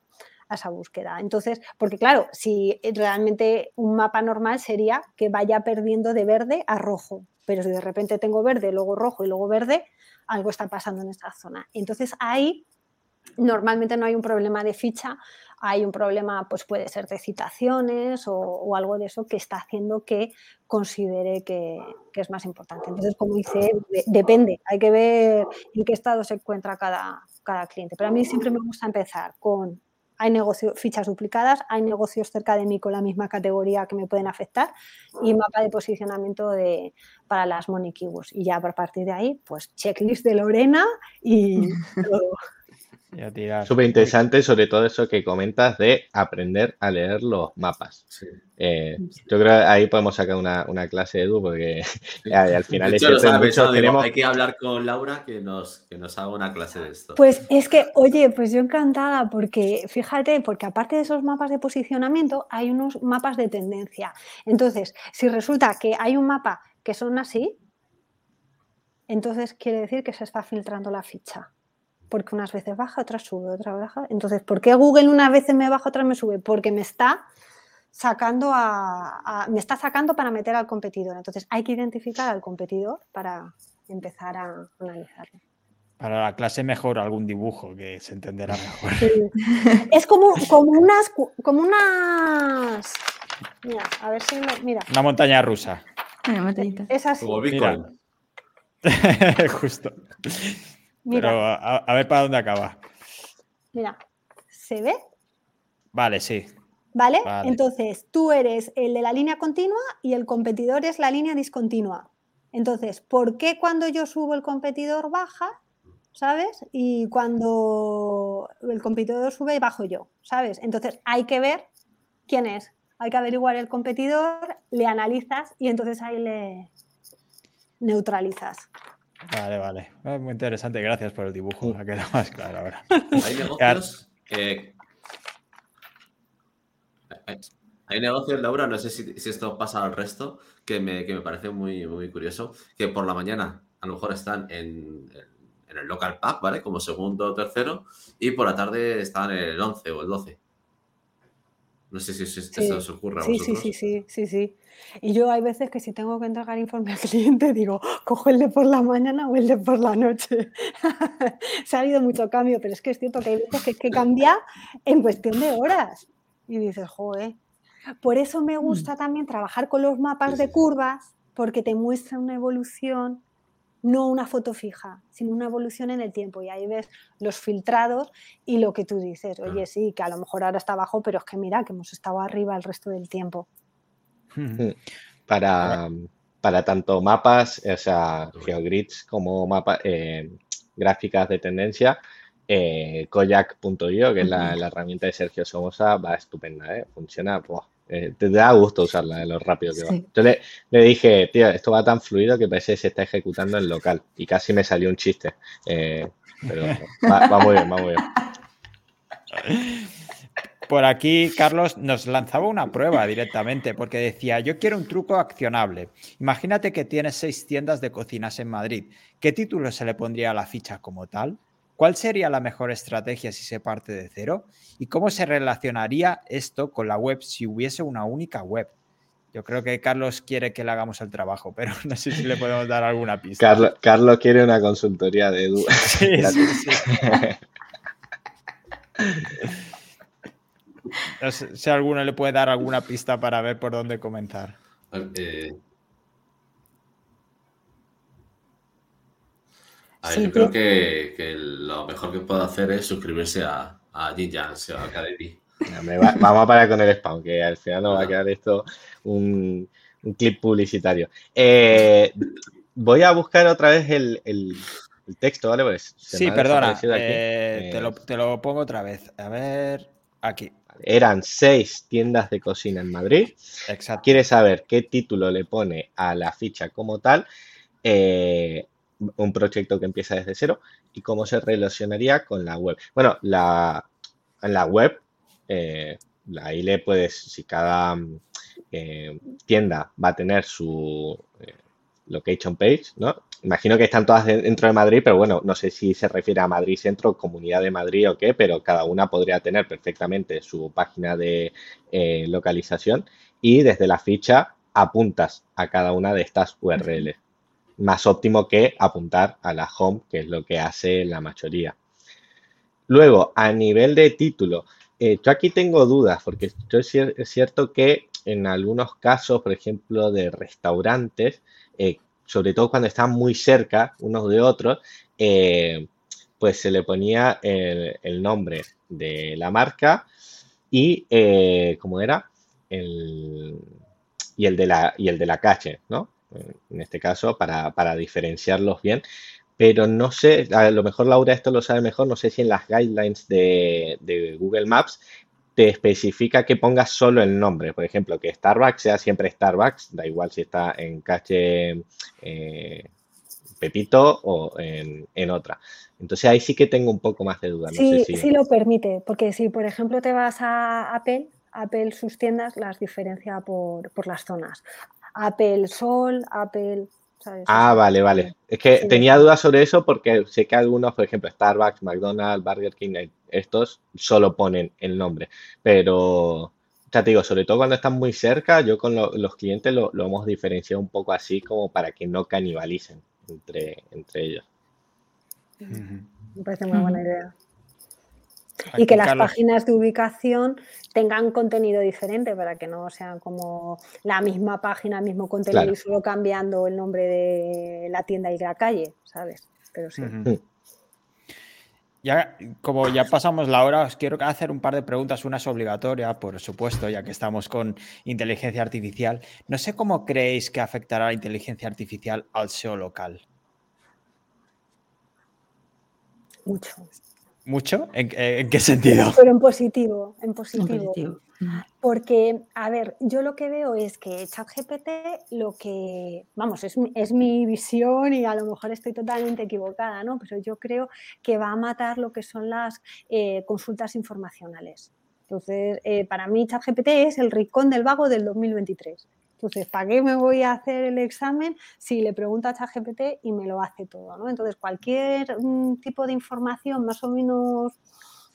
a esa búsqueda. Entonces, porque claro, si realmente un mapa normal sería que vaya perdiendo de verde a rojo, pero si de repente tengo verde, luego rojo y luego verde, algo está pasando en esta zona. Entonces ahí normalmente no hay un problema de ficha, hay un problema, pues puede ser de citaciones o, algo de eso que está haciendo que considere que, es más importante. Entonces, como dice, depende, hay que ver en qué estado se encuentra cada, cada cliente. Pero a mí siempre me gusta empezar con hay negocios, fichas duplicadas, hay negocios cerca de mí con la misma categoría que me pueden afectar y mapa de posicionamiento de, para las money keywords. Y ya a partir de ahí, pues checklist de Lorena y [LAUGHS] todo. Súper interesante, sobre todo eso que comentas de aprender a leer los mapas. Eh, yo creo que ahí podemos sacar una, clase de Edu, porque [LAUGHS] al final es Hay que hablar con Laura que nos, que nos haga una clase de esto. Pues es que, oye, pues yo encantada, porque fíjate, porque aparte de esos mapas de posicionamiento, hay unos mapas de tendencia. Entonces, si resulta que hay un mapa que son así, entonces quiere decir que se está filtrando la ficha porque unas veces baja, otras sube, otra baja. Entonces, ¿por qué Google unas veces me baja, otras me sube? Porque me está sacando a, me está sacando para meter al competidor. Entonces, hay que identificar al competidor para empezar a analizarlo. Para la clase mejor algún dibujo que se entenderá mejor. Es como, como unas como unas Mira, a ver si mira. Una montaña rusa. Una montañita. Es así. Como Bitcoin. [LAUGHS] Justo. Pero a, ver para dónde acaba. Mira, ¿se ve? Vale, sí. ¿Vale? Entonces, tú eres el de la línea continua y el competidor es la línea discontinua. Entonces, ¿por qué cuando yo subo el competidor baja? ¿Sabes? Y cuando el competidor sube, bajo yo, ¿sabes? Entonces, hay que ver quién es. Hay que averiguar el competidor, le analizas y entonces ahí le neutralizas. Vale, vale. Ah, muy interesante, gracias por el dibujo. Ha quedado más claro ahora. Hay [LAUGHS] negocios que. Hay negocios, Laura, no sé si, esto pasa al resto, que me, parece muy, muy curioso, que por la mañana a lo mejor están en, el local pub, ¿vale? Como segundo o tercero, y por la tarde están en el 11 o el 12. No sé si, esto os ocurre a vosotros. Sí, sí, sí, sí, sí. Y yo hay veces que si tengo que entregar informe al cliente, digo, cojo el de por la mañana o el de por la noche. [LAUGHS] Se ha habido mucho cambio, pero es que es cierto que hay veces que, cambia en cuestión de horas. Y dices, joder. Por eso me mm. gusta también trabajar con los mapas de curvas, porque te muestra una evolución, no una foto fija, sino una evolución en el tiempo. Y ahí ves los filtrados y lo que tú dices, oye, sí, que a lo mejor ahora está abajo, pero es que mira, que hemos estado arriba el resto del tiempo. Para, para tanto mapas, o sea, geogrids como mapas, eh, gráficas de tendencia, eh, Koyak.io, que es la, herramienta de Sergio Somoza, va estupenda, ¿eh? funciona, eh, te da gusto usarla, de lo rápido que va. Yo le, dije, tío, esto va tan fluido que parece que se está ejecutando en local y casi me salió un chiste, pero va, va muy bien, va muy bien. Por aquí, Carlos nos lanzaba una prueba directamente porque decía, yo quiero un truco accionable. Imagínate que tienes seis tiendas de cocinas en Madrid. ¿Qué título se le pondría a la ficha como tal? ¿Cuál sería la mejor estrategia si se parte de cero? ¿Y cómo se relacionaría esto con la web si hubiese una única web? Yo creo que Carlos quiere que le hagamos el trabajo, [LAUGHS] pero no sé si le podemos dar alguna pista. Carlos, quiere una consultoría de dudas. [LAUGHS] Sí, sí, sí. si alguno le puede dar alguna pista para ver por dónde comenzar. Eh, yo creo que, lo mejor que puedo hacer es suscribirse a, a Academy. vamos a parar con el spam, que al final nos va a quedar esto un, clip publicitario. Eh, voy a buscar otra vez el, texto, ¿vale? Pues sí, perdona. Eh, te, lo, te, lo, pongo otra vez. A ver, aquí. Eran seis tiendas de cocina en Madrid. Exacto. Quiere saber qué título le pone a la ficha como tal. Eh, un proyecto que empieza desde cero y cómo se relacionaría con la web. Bueno, la, en la web, eh, ahí le puedes, si cada eh, tienda va a tener su location page, ¿no? Imagino que están todas dentro de Madrid, pero bueno, no sé si se refiere a Madrid Centro, Comunidad de Madrid o qué, pero cada una podría tener perfectamente su página de eh, localización y desde la ficha apuntas a cada una de estas URLs. Más óptimo que apuntar a la home, que es lo que hace la mayoría. Luego, a nivel de título, eh, yo aquí tengo dudas, porque es cierto que en algunos casos, por ejemplo, de restaurantes, eh, sobre todo cuando están muy cerca unos de otros, eh, pues se le ponía el, nombre de la marca y, ¿cómo era? El, y, el de la, y el de la calle, ¿no? En este caso, para, diferenciarlos bien. Pero no sé, a lo mejor Laura esto lo sabe mejor, no sé si en las guidelines de, de Google Maps te especifica que pongas solo el nombre. Por ejemplo, que Starbucks sea siempre Starbucks, da igual si está en calle eh, Pepito o en, otra. Entonces ahí sí que tengo un poco más de duda. sí, sí lo permite, porque si por ejemplo te vas a Apple, Apple sus tiendas las diferencia por, por las zonas. Apple Sol, Apple Ah, vale, vale. Es que tenía dudas sobre eso porque sé que algunos, por ejemplo, Starbucks, McDonald's, Burger King, eh, estos solo ponen el nombre. Pero, ya te digo, sobre todo cuando están muy cerca, yo con los clientes lo, hemos diferenciado un poco así como para que no canibalicen entre, entre ellos. Me parece muy buena idea y que las páginas de ubicación tengan contenido diferente para que no sean como la misma página, el mismo contenido y solo cambiando el nombre de la tienda y la calle, ¿sabes? Pero sí. Ya, como ya pasamos la hora, os quiero hacer un par de preguntas. Una es obligatoria, por supuesto, ya que estamos con inteligencia artificial. No sé cómo creéis que afectará la inteligencia artificial al SEO local. Mucho. ¿Mucho? ¿En, qué sentido? Pero en positivo, en positivo. Porque, a ver, yo lo que veo es que ChatGPT lo que, vamos, es, es, mi visión y a lo mejor estoy totalmente equivocada, ¿no? Pero yo creo que va a matar lo que son las eh, consultas informacionales. Entonces, eh, para mí ChatGPT es el rincón del vago del 2023. Entonces, ¿para qué me voy a hacer el examen si le pregunto a ChatGPT y me lo hace todo? ¿no? Entonces, cualquier mm, tipo de información más o menos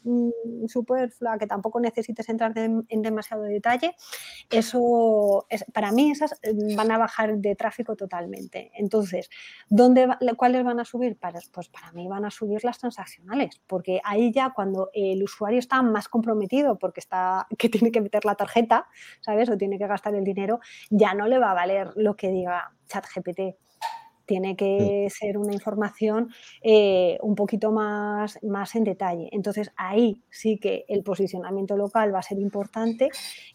Mm, superflua, que tampoco necesites entrar en demasiado detalle, eso es, para mí esas mm, van a bajar de tráfico totalmente. Entonces, ¿dónde ¿cuáles van a subir? Pues para mí van a subir las transaccionales, porque ahí ya cuando el usuario está más comprometido porque está [LAUGHS] que tiene que meter la tarjeta, ¿sabes? O tiene que gastar el dinero, ya no le va a valer lo que diga ChatGPT tiene que ser una información eh, un poquito más, más en detalle. Entonces ahí sí que el posicionamiento local va a ser importante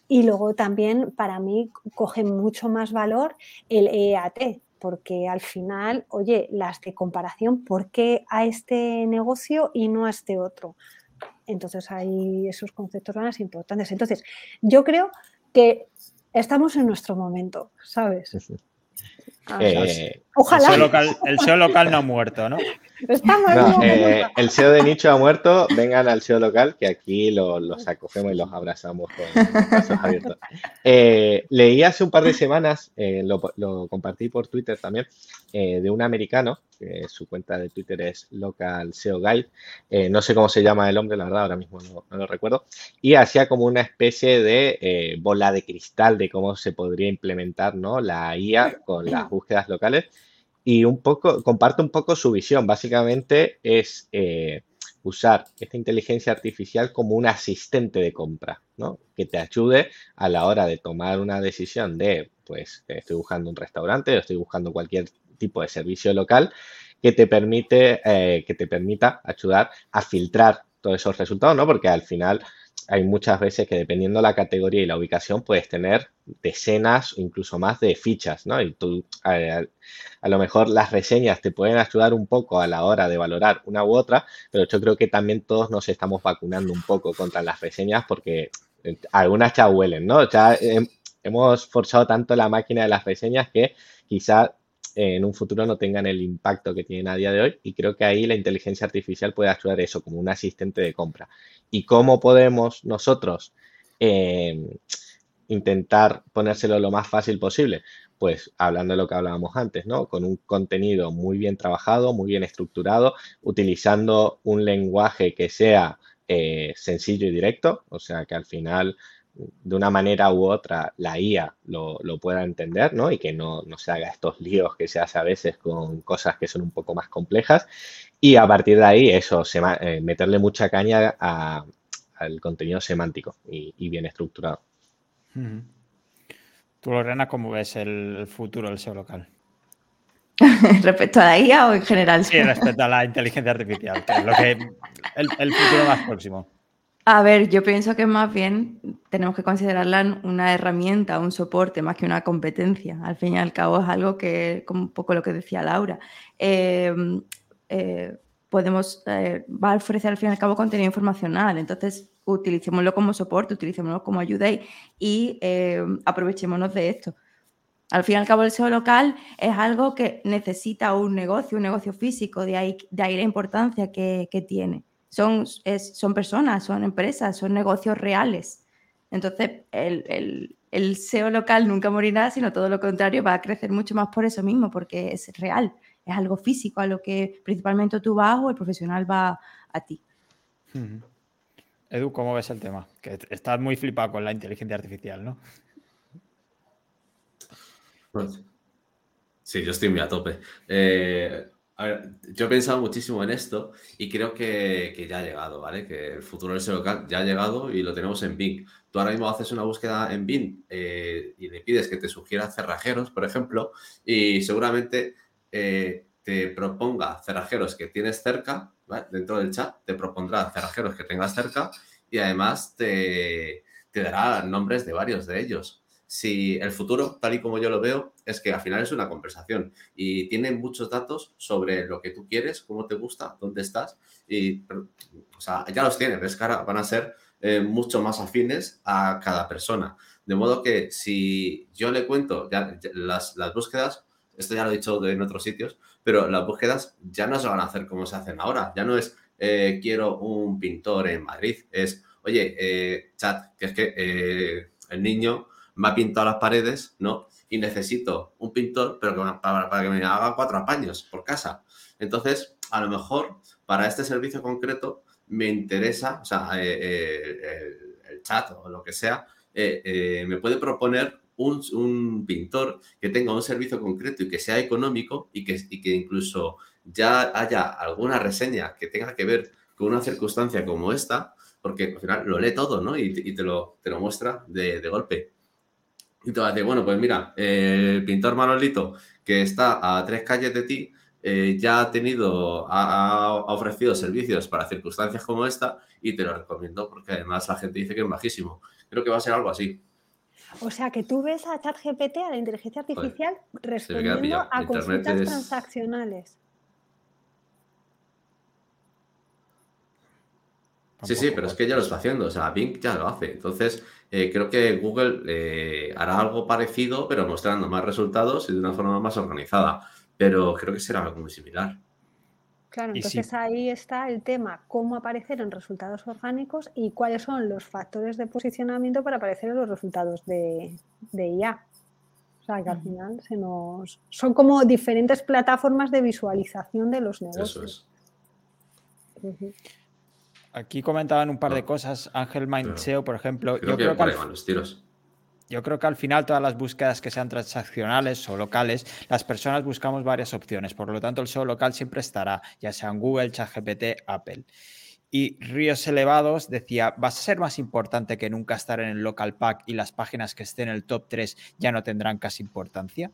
y luego también para mí coge mucho más valor el EAT, porque al final, oye, las de comparación, ¿por qué a este negocio y no a este otro? Entonces ahí esos conceptos van a ser importantes. Entonces, yo creo que estamos en nuestro momento, ¿sabes? Ah, eh, Ojalá. El SEO, local, no ha muerto, ¿no? Eh, el SEO de nicho ha muerto. Vengan al SEO local, que aquí los acogemos y los abrazamos con brazos abiertos. Eh, leí hace un par de semanas, lo, compartí por Twitter también, de un americano, que su cuenta de Twitter es Local SEO Guide. no sé cómo se llama el hombre, la verdad, ahora mismo no, no lo recuerdo. Y hacía como una especie de bola de cristal de cómo se podría implementar ¿no? la IA con las búsquedas locales y un poco, comparto un poco su visión. Básicamente es, eh, usar esta inteligencia artificial como un asistente de compra, ¿no? Que te ayude a la hora de tomar una decisión de, pues, estoy buscando un restaurante, estoy buscando cualquier tipo de servicio local que te permite, eh, que te permita ayudar a filtrar todos esos resultados, ¿no? Porque al final hay muchas veces que dependiendo de la categoría y la ubicación puedes tener decenas o incluso más de fichas, ¿no? Y tú, a, lo mejor las reseñas te pueden ayudar un poco a la hora de valorar una u otra, pero yo creo que también todos nos estamos vacunando un poco contra las reseñas porque eh, algunas ya huelen, ¿no? Ya hemos forzado tanto la máquina de las reseñas que quizá en un futuro no tengan el impacto que tienen a día de hoy y creo que ahí la inteligencia artificial puede ayudar eso como un asistente de compra. ¿Y cómo podemos nosotros eh, intentar ponérselo lo más fácil posible? Pues hablando de lo que hablábamos antes, ¿no? Con un contenido muy bien trabajado, muy bien estructurado, utilizando un lenguaje que sea eh, sencillo y directo, o sea que al final de una manera u otra la IA lo, pueda entender, ¿no? Y que no, se haga estos líos que se hace a veces con cosas que son un poco más complejas. Y a partir de ahí, eso, se, eh, meterle mucha caña al contenido semántico y, bien estructurado. Tú, Lorena, ¿cómo ves el futuro del SEO local? [LAUGHS] ¿Respecto a la IA o en general? Sí, respecto a la inteligencia artificial, que es lo que el futuro más próximo. A ver, yo pienso que más bien tenemos que considerarla una herramienta, un soporte, más que una competencia. Al fin y al cabo es algo que, como un poco lo que decía Laura, em, eh, podemos, eh, va a ofrecer al fin y al cabo contenido informacional. Entonces, utilicémoslo como soporte, utilicémoslo como ayuda y aprovechémonos de esto. Al fin y al cabo, el SEO local es algo que necesita un negocio, un negocio físico, de ahí, de ahí la importancia que tiene son, son personas, son empresas, son negocios reales. Entonces, el, SEO local nunca morirá, sino todo lo contrario, va a crecer mucho más por eso mismo, porque es real, es algo físico, a lo que principalmente tú vas o el profesional va a ti. Edu, ¿cómo ves el tema? Que estás muy flipado con la inteligencia artificial, ¿no? Pues, sí, yo estoy muy a tope. Eh, a ver, yo he pensado muchísimo en esto y creo que, ya ha llegado, ¿vale? Que el futuro del SEO local ya ha llegado y lo tenemos en Bing. Tú ahora mismo haces una búsqueda en Bing eh, y le pides que te sugiera cerrajeros, por ejemplo, y seguramente eh, te proponga cerrajeros que tienes cerca, ¿vale? Dentro del chat te propondrá cerrajeros que tengas cerca y además te, te dará nombres de varios de ellos si el futuro, tal y como yo lo veo, es que al final es una conversación y tiene muchos datos sobre lo que tú quieres, cómo te gusta, dónde estás y, ya los tiene, ves que ahora van a ser eh, mucho más afines a cada persona. De modo que si yo le cuento ya, las, búsquedas, esto ya lo he dicho en otros sitios, pero las búsquedas ya no se van a hacer como se hacen ahora. Ya no es eh, quiero un pintor en Madrid, es oye, eh, chat, que es que el niño me ha pintado las paredes, ¿no? Y necesito un pintor, pero para, que me haga cuatro apaños por casa. Entonces, a lo mejor para este servicio concreto me interesa, o sea, eh, eh, el, chat o lo que sea, eh, me puede proponer un, pintor que tenga un servicio concreto y que sea económico y que, que incluso ya haya alguna reseña que tenga que ver con una circunstancia como esta, porque al final lo lee todo, ¿no? Y, te, lo, te lo muestra de golpe. Y te va a decir, bueno, pues mira, el pintor Manolito, que está a tres calles de ti, eh, ya ha tenido, ha, ofrecido servicios para circunstancias como esta y te lo recomiendo porque además la gente dice que es bajísimo. Creo que va a ser algo así. O sea, que tú ves a ChatGPT, a la inteligencia artificial, respondiendo a consultas transaccionales. Sí, sí, pero es que ya lo está haciendo, o sea, Bing ya lo hace. Entonces, eh, creo que Google eh, hará algo parecido, pero mostrando más resultados y de una forma más organizada. Pero creo que será algo muy similar. Claro, entonces ahí está el tema, cómo aparecer en resultados orgánicos y cuáles son los factores de posicionamiento para aparecer en los resultados de, IA. O sea, que al final se nos... Son como diferentes plataformas de visualización de los negocios. Eso es. Aquí comentaban un par de cosas. Ángel Mindseo, por ejemplo. yo, creo que al, los tiros. yo creo que al final todas las búsquedas que sean transaccionales o locales, las personas buscamos varias opciones. Por lo tanto, el SEO local siempre estará, ya sea en Google, ChatGPT, Apple. Y Ríos Elevados decía, ¿vas a ser más importante que nunca estar en el local pack y las páginas que estén en el top 3 ya no tendrán casi importancia?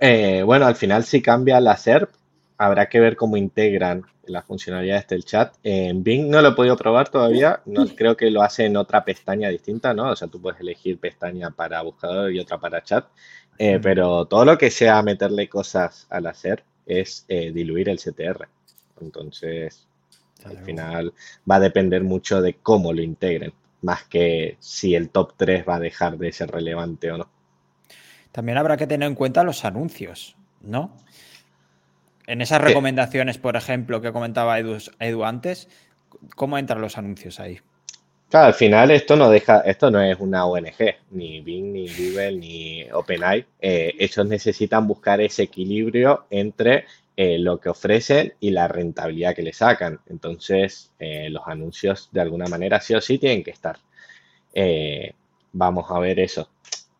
Eh, bueno, al final si cambia la SERP, habrá que ver cómo integran las funcionalidades del chat. En Bing no lo he podido probar todavía, no, [LAUGHS] creo que lo hace en otra pestaña distinta, ¿no? O sea, tú puedes elegir pestaña para buscador y otra para chat, eh, pero todo lo que sea meterle cosas al hacer es eh, diluir el CTR. Entonces, al final va a depender mucho de cómo lo integren, más que si el top 3 va a dejar de ser relevante o no. También habrá que tener en cuenta los anuncios, ¿no? En esas recomendaciones, por ejemplo, que comentaba Edu, antes, ¿cómo entran los anuncios ahí? Claro, al final esto no deja, esto no es una ONG, ni Bing, ni Google, ni OpenAI. Eh, ellos necesitan buscar ese equilibrio entre eh, lo que ofrecen y la rentabilidad que le sacan. Entonces, eh, los anuncios de alguna manera sí o sí tienen que estar. Eh, vamos a ver eso.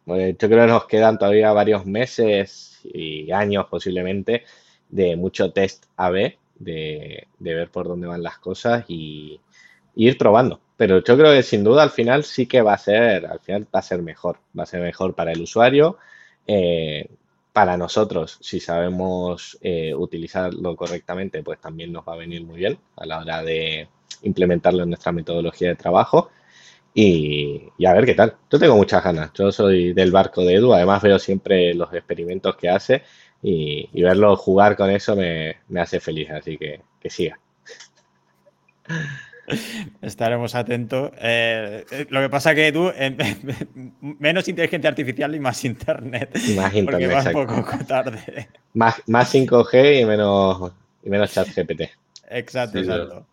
yo creo que nos quedan todavía varios meses y años posiblemente de mucho test AB, de, ver por dónde van las cosas y, ir probando. Pero yo creo que sin duda al final sí que va a ser, al final va a ser mejor, va a ser mejor para el usuario para nosotros, si sabemos eh, utilizarlo correctamente, pues también nos va a venir muy bien a la hora de implementarlo en nuestra metodología de trabajo. Y, a ver qué tal. Yo tengo muchas ganas. Yo soy del barco de Edu. Además veo siempre los experimentos que hace y, verlo jugar con eso me, hace feliz. Así que que siga. Estaremos atentos. Eh, eh, lo que pasa que tú, menos inteligencia artificial y más internet. Más internet. Porque va un poco tarde. Más, más 5G y menos, y menos chat GPT. Exacto, exacto.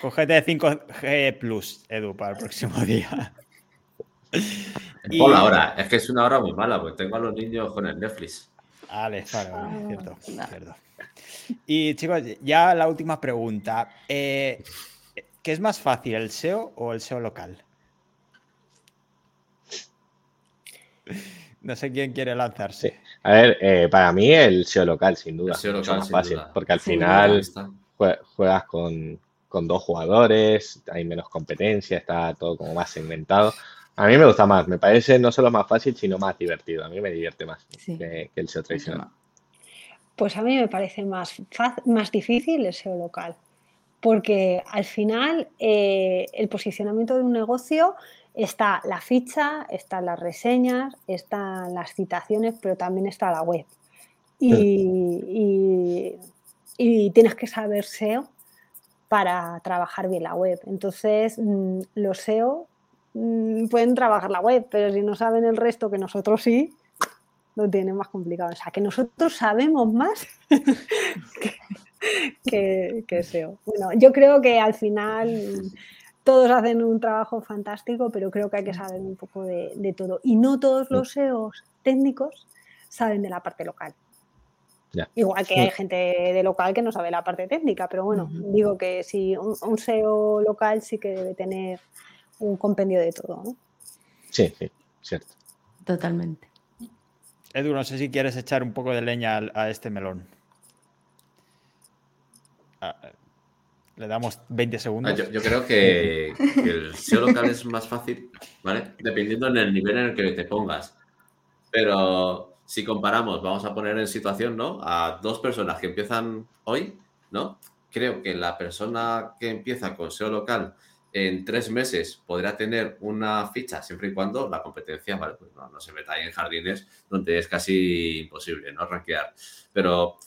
Cogete 5G Plus, Edu, para el próximo [LAUGHS] día. Y... Hola, hora. Es que es una hora muy mala, porque tengo a los niños con el Netflix. Vale, vale, ah, cierto, cierto. Y chicos, ya la última pregunta. Eh, ¿Qué es más fácil, el SEO o el SEO local? No sé quién quiere lanzarse. A ver, eh, para mí el SEO local, sin duda. El SEO local, más fácil, porque al final juegas con, dos jugadores, hay menos competencia, está todo como más segmentado. A mí me gusta más, me parece no solo más fácil, sino más divertido. A mí me divierte más que, el SEO tradicional. Pues a mí me parece más, más difícil el SEO local porque al final eh, el posicionamiento de un negocio está la ficha, están las reseñas, están las citaciones, pero también está la web. Y, tienes que saber SEO para trabajar bien la web. Entonces, mm, los SEO pueden trabajar la web, pero si no saben el resto, que nosotros sí, lo tienen más complicado. O sea, que nosotros sabemos más [LAUGHS] que, que SEO. Bueno, yo creo que al final todos hacen un trabajo fantástico, pero creo que hay que saber un poco de, todo. Y no todos los SEOs técnicos saben de la parte local. Igual que hay gente de local que no sabe la parte técnica, pero bueno, digo que si un, SEO local sí que debe tener un compendio de todo. ¿no? Sí, sí, cierto. Totalmente. Edu, no sé si quieres echar un poco de leña a este melón. Ah, le damos 20 segundos. Ah, yo, creo que, el SEO local es más fácil, ¿vale? Dependiendo en el nivel en el que te pongas. Pero si comparamos, vamos a poner en situación, ¿no? A dos personas que empiezan hoy, ¿no? Creo que la persona que empieza con SEO local en tres meses podrá tener una ficha siempre y cuando la competencia, ¿vale? Pues no, no se meta ahí en jardines donde es casi imposible, ¿no? Rankear. Pero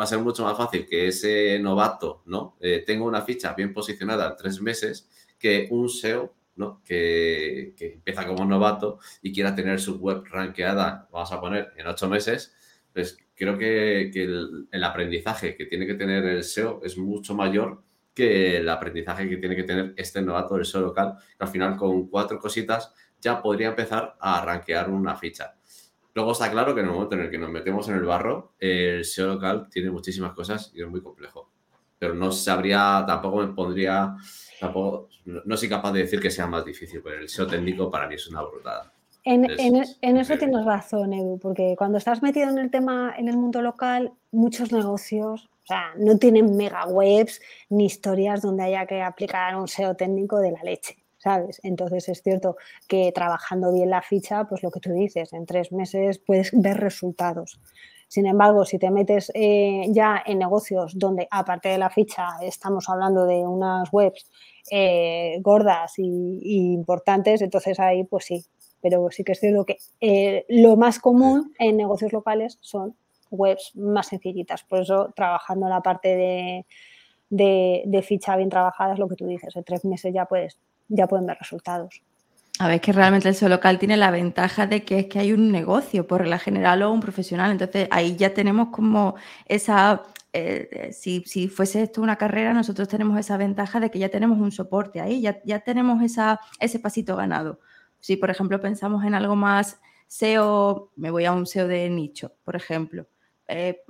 va a ser mucho más fácil que ese novato ¿no? Eh, tenga una ficha bien posicionada en tres meses que un SEO ¿no? que, empieza como novato y quiera tener su web rankeada, vamos a poner, en ocho meses, pues creo que, el, aprendizaje que tiene que tener el SEO es mucho mayor que el aprendizaje que tiene que tener este novato del SEO local, que al final con cuatro cositas ya podría empezar a rankear una ficha. Luego está claro que en el momento en el que nos metemos en el barro, el SEO local tiene muchísimas cosas y es muy complejo. Pero no sabría, tampoco me pondría, tampoco, no soy capaz de decir que sea más difícil, pero el SEO técnico para mí es una brutada. En, eso tienes razón, Edu, porque cuando estás metido en el tema, en el mundo local, muchos negocios sea, no tienen mega webs ni historias donde haya que aplicar un SEO técnico de la leche. ¿sabes? Entonces es cierto que trabajando bien la ficha, pues lo que tú dices, en tres meses puedes [LAUGHS] ver resultados. Sin embargo, si te metes eh, ya en negocios donde, aparte de la ficha, estamos hablando de unas webs eh, gordas y, importantes, entonces ahí pues sí. Pero sí que es cierto que eh, lo más común en negocios locales son webs más sencillitas. Por eso, trabajando la parte de, de ficha bien trabajada es lo que tú dices. En tres meses ya puedes ya pueden ver resultados. A ver, que realmente el SEO local tiene la ventaja de que es que hay un negocio, por la general o un profesional. Entonces ahí ya tenemos como esa, eh, eh, si, si, fuese esto una carrera, nosotros tenemos esa ventaja de que ya tenemos un soporte ahí, ya, ya tenemos esa, ese pasito ganado. Si, por ejemplo, pensamos en algo más SEO, me voy a un SEO de nicho, por ejemplo. Eh,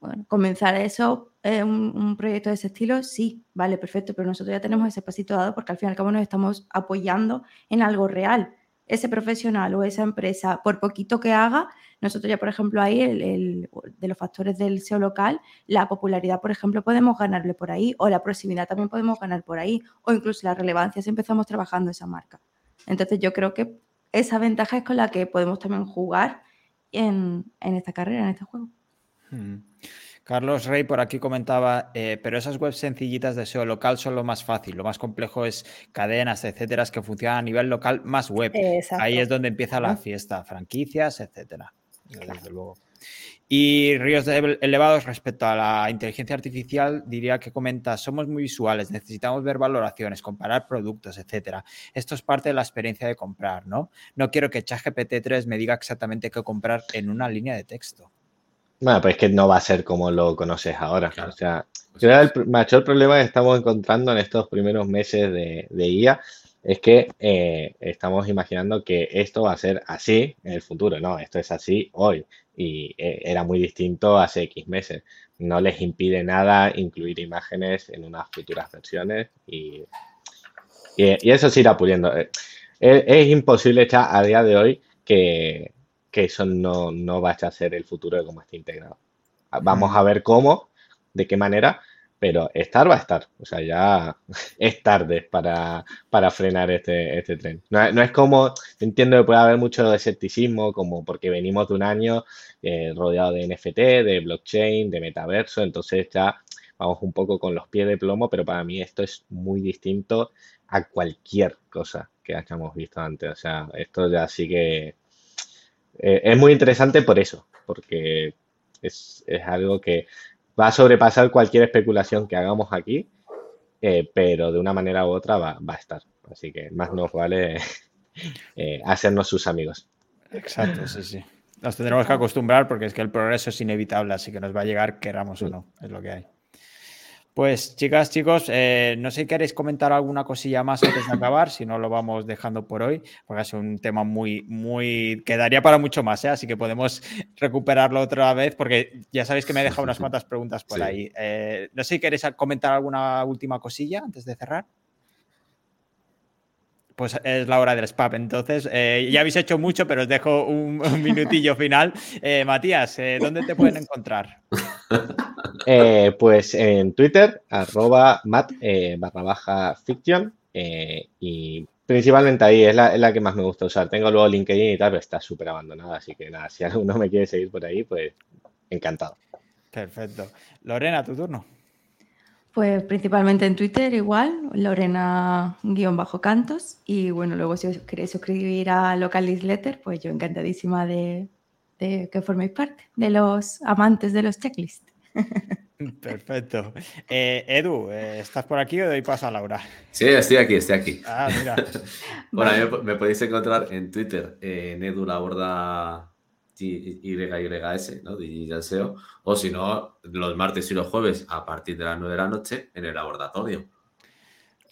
bueno, comenzar eso, eh, un, proyecto de ese estilo, sí, vale, perfecto, pero nosotros ya tenemos ese pasito dado porque al fin y al cabo nos estamos apoyando en algo real. Ese profesional o esa empresa, por poquito que haga, nosotros ya, por ejemplo, ahí, el, de los factores del SEO local, la popularidad, por ejemplo, podemos ganarle por ahí, o la proximidad también podemos ganar por ahí, o incluso la relevancia si empezamos trabajando esa marca. Entonces, yo creo que esa ventaja es con la que podemos también jugar en esta carrera, en este juego. Carlos Rey por aquí comentaba, eh, pero esas webs sencillitas de SEO local son lo más fácil, lo más complejo es cadenas, etcétera, que funcionan a nivel local más web. Ahí es donde empieza la fiesta, franquicias, etcétera. Desde luego. Y ríos elevados respecto a la inteligencia artificial, diría que comenta, somos muy visuales, necesitamos ver valoraciones, comparar productos, etcétera. Esto es parte de la experiencia de comprar, ¿no? No quiero que ChatGPT 3 me diga exactamente qué comprar en una línea de texto. Bueno, pues es que no va a ser como lo conoces ahora. O sea, el mayor problema que estamos encontrando en estos primeros meses de, IA es que eh, estamos imaginando que esto va a ser así en el futuro. No, esto es así hoy y eh, era muy distinto hace X meses. No les impide nada incluir imágenes en unas futuras versiones y, y, eso se irá puliendo. Eh, es, es imposible ya a día de hoy que, que eso no, no va a ser el futuro de cómo está integrado. Ah, vamos a ver cómo, de qué manera, pero estar va a estar. O sea, ya [LAUGHS] es tarde para, para frenar este, este tren. No, es como, entiendo que puede haber mucho escepticismo, como porque venimos de un año eh, rodeado de NFT, de blockchain, de metaverso, entonces ya vamos un poco con los pies de plomo, pero para mí esto es muy distinto a cualquier cosa que hayamos visto antes. O sea, esto ya sí que eh, es muy interesante por eso, porque es, algo que va a sobrepasar cualquier especulación que hagamos aquí, eh, pero de una manera u otra va, a estar. Así que más nos vale [LAUGHS] eh, hacernos sus amigos. Exacto, sí, sí. Nos tendremos que acostumbrar porque es que el progreso es inevitable, así que nos va a llegar, queramos o no, es lo que hay. Pues chicas, chicos, eh, no sé si queréis comentar alguna cosilla más antes de acabar, si no lo vamos dejando por hoy, porque es un tema muy, muy, quedaría para mucho más, ¿eh? así que podemos recuperarlo otra vez, porque ya sabéis que me he dejado unas cuantas preguntas por ahí. Eh, no sé si queréis comentar alguna última cosilla antes de cerrar. Pues es la hora del spam. Entonces, ya habéis hecho mucho, pero os dejo un, minutillo final. Matías, ¿dónde te pueden encontrar? Pues en Twitter, arroba mat barra baja fiction. y principalmente ahí es la, que más me gusta usar. Tengo luego LinkedIn y tal, pero está súper abandonada. Así que nada, si alguno me quiere seguir por ahí, pues encantado. Perfecto. Lorena, tu turno. Pues principalmente en Twitter igual, Lorena-cantos. Y bueno, luego si os queréis suscribir a Local Newsletter, pues yo encantadísima de, que forméis parte de los amantes de los checklists. [LAUGHS] Perfecto. Eh, Edu, eh, ¿estás por aquí o doy paso a Laura? Sí, estoy aquí, estoy aquí. Ah, mira. [LAUGHS] bueno, me, podéis encontrar en Twitter, en Edu La Borda YYS, ¿no? Digital SEO, o si no, los martes y los jueves a partir de las 9 de la noche en el laboratorio.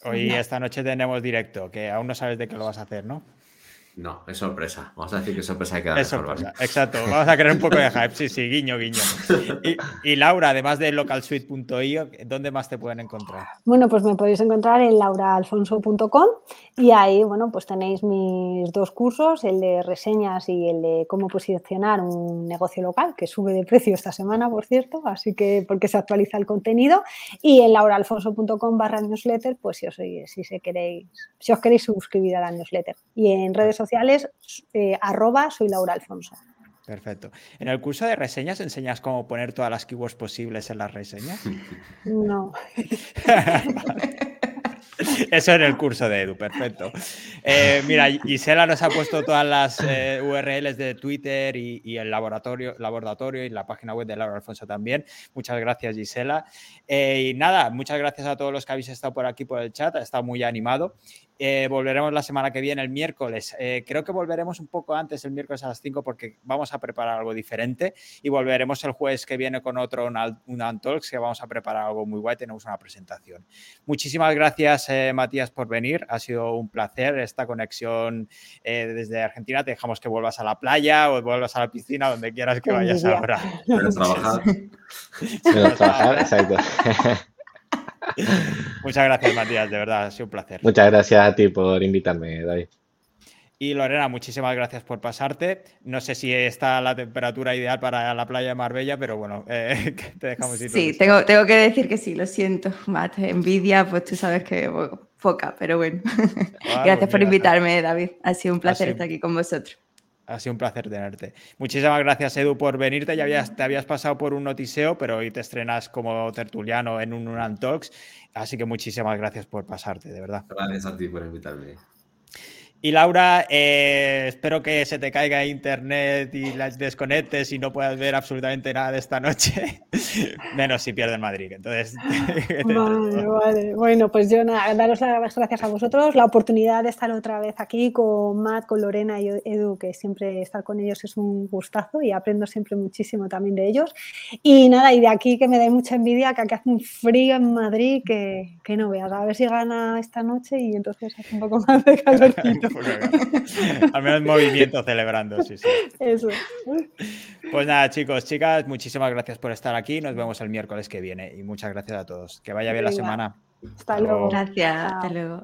Hoy, esta noche tenemos directo, que aún no sabes de qué lo vas a hacer, ¿no? No, es sorpresa. Vamos a decir que es sorpresa hay que Es sorpresa, exacto. Vamos a crear un poco de [LAUGHS] hype. Sí, sí, guiño, guiño. Y, Laura, además de localsuite.io, ¿dónde más te pueden encontrar? Bueno, pues me podéis encontrar en lauraalfonso.com y ahí, bueno, pues tenéis mis dos cursos, el de reseñas y el de cómo posicionar un negocio local, que sube de precio esta semana, por cierto, así que porque se actualiza el contenido. Y en lauraalfonso.com barra newsletter, pues si os, si, se queréis, si os queréis suscribir a la newsletter. Y en redes sociales, eh, arroba soy Laura Alfonso. Perfecto. ¿En el curso de reseñas enseñas cómo poner todas las keywords posibles en las reseñas? No. [LAUGHS] Eso en el curso de Edu, perfecto. Eh, mira, Gisela nos ha puesto todas las eh, URLs de Twitter y, el laboratorio, laboratorio y la página web de Laura Alfonso también. Muchas gracias, Gisela. y nada, muchas gracias a todos los que habéis estado por aquí por el chat, ha estado muy animado. Eh, volveremos la semana que viene, el miércoles. Eh, creo que volveremos un poco antes, el miércoles a las 5, porque vamos a preparar algo diferente. Y volveremos el jueves que viene con otro, un Antalks, que vamos a preparar algo muy guay. Tenemos una presentación. Muchísimas gracias, eh, Matías, por venir. Ha sido un placer esta conexión desde Argentina. Te dejamos que vuelvas a la playa o vuelvas a la piscina, donde quieras que vayas ahora. trabajar. [LAUGHS] trabajar, exacto. [LAUGHS] Muchas gracias, Matías, de verdad, ha sido un placer. Muchas gracias a ti por invitarme, David. Y Lorena, muchísimas gracias por pasarte. No sé si está la temperatura ideal para la playa de Marbella, pero bueno, eh, [LAUGHS] te dejamos ir. Sí, tengo, tengo, que decir que sí, lo siento, Matt. Envidia, pues tú sabes que poca, pero bueno. Ah, [LAUGHS] gracias pues por invitarme, David. Ha sido un placer estar aquí con vosotros. Ha sido un placer tenerte. Muchísimas gracias, Edu, por venirte. Ya te habías pasado por un notiseo, pero hoy te estrenas como tertuliano en un Unan Talks. Así que muchísimas gracias por pasarte, de verdad. Gracias a ti por invitarme. Y Laura, eh, espero que se te caiga internet y las desconectes y no puedas ver absolutamente nada de esta noche, [LAUGHS] menos si pierde Madrid. Entonces, [LAUGHS] vale, vale. Bueno, pues yo nada, daros las gracias a vosotros, la oportunidad de estar otra vez aquí con Matt, con Lorena y Edu, que siempre estar con ellos es un gustazo y aprendo siempre muchísimo también de ellos. Y nada, y de aquí que me da mucha envidia, que aquí hace un frío en Madrid que, que no veas, a ver si gana esta noche y entonces hace un poco más de calorcito. [LAUGHS] Al menos movimiento celebrando, sí, sí. Eso. Pues nada, chicos, chicas, muchísimas gracias por estar aquí. Nos vemos el miércoles que viene y muchas gracias a todos. Que vaya bien la semana. Hasta, luego. Gracias. Hasta luego.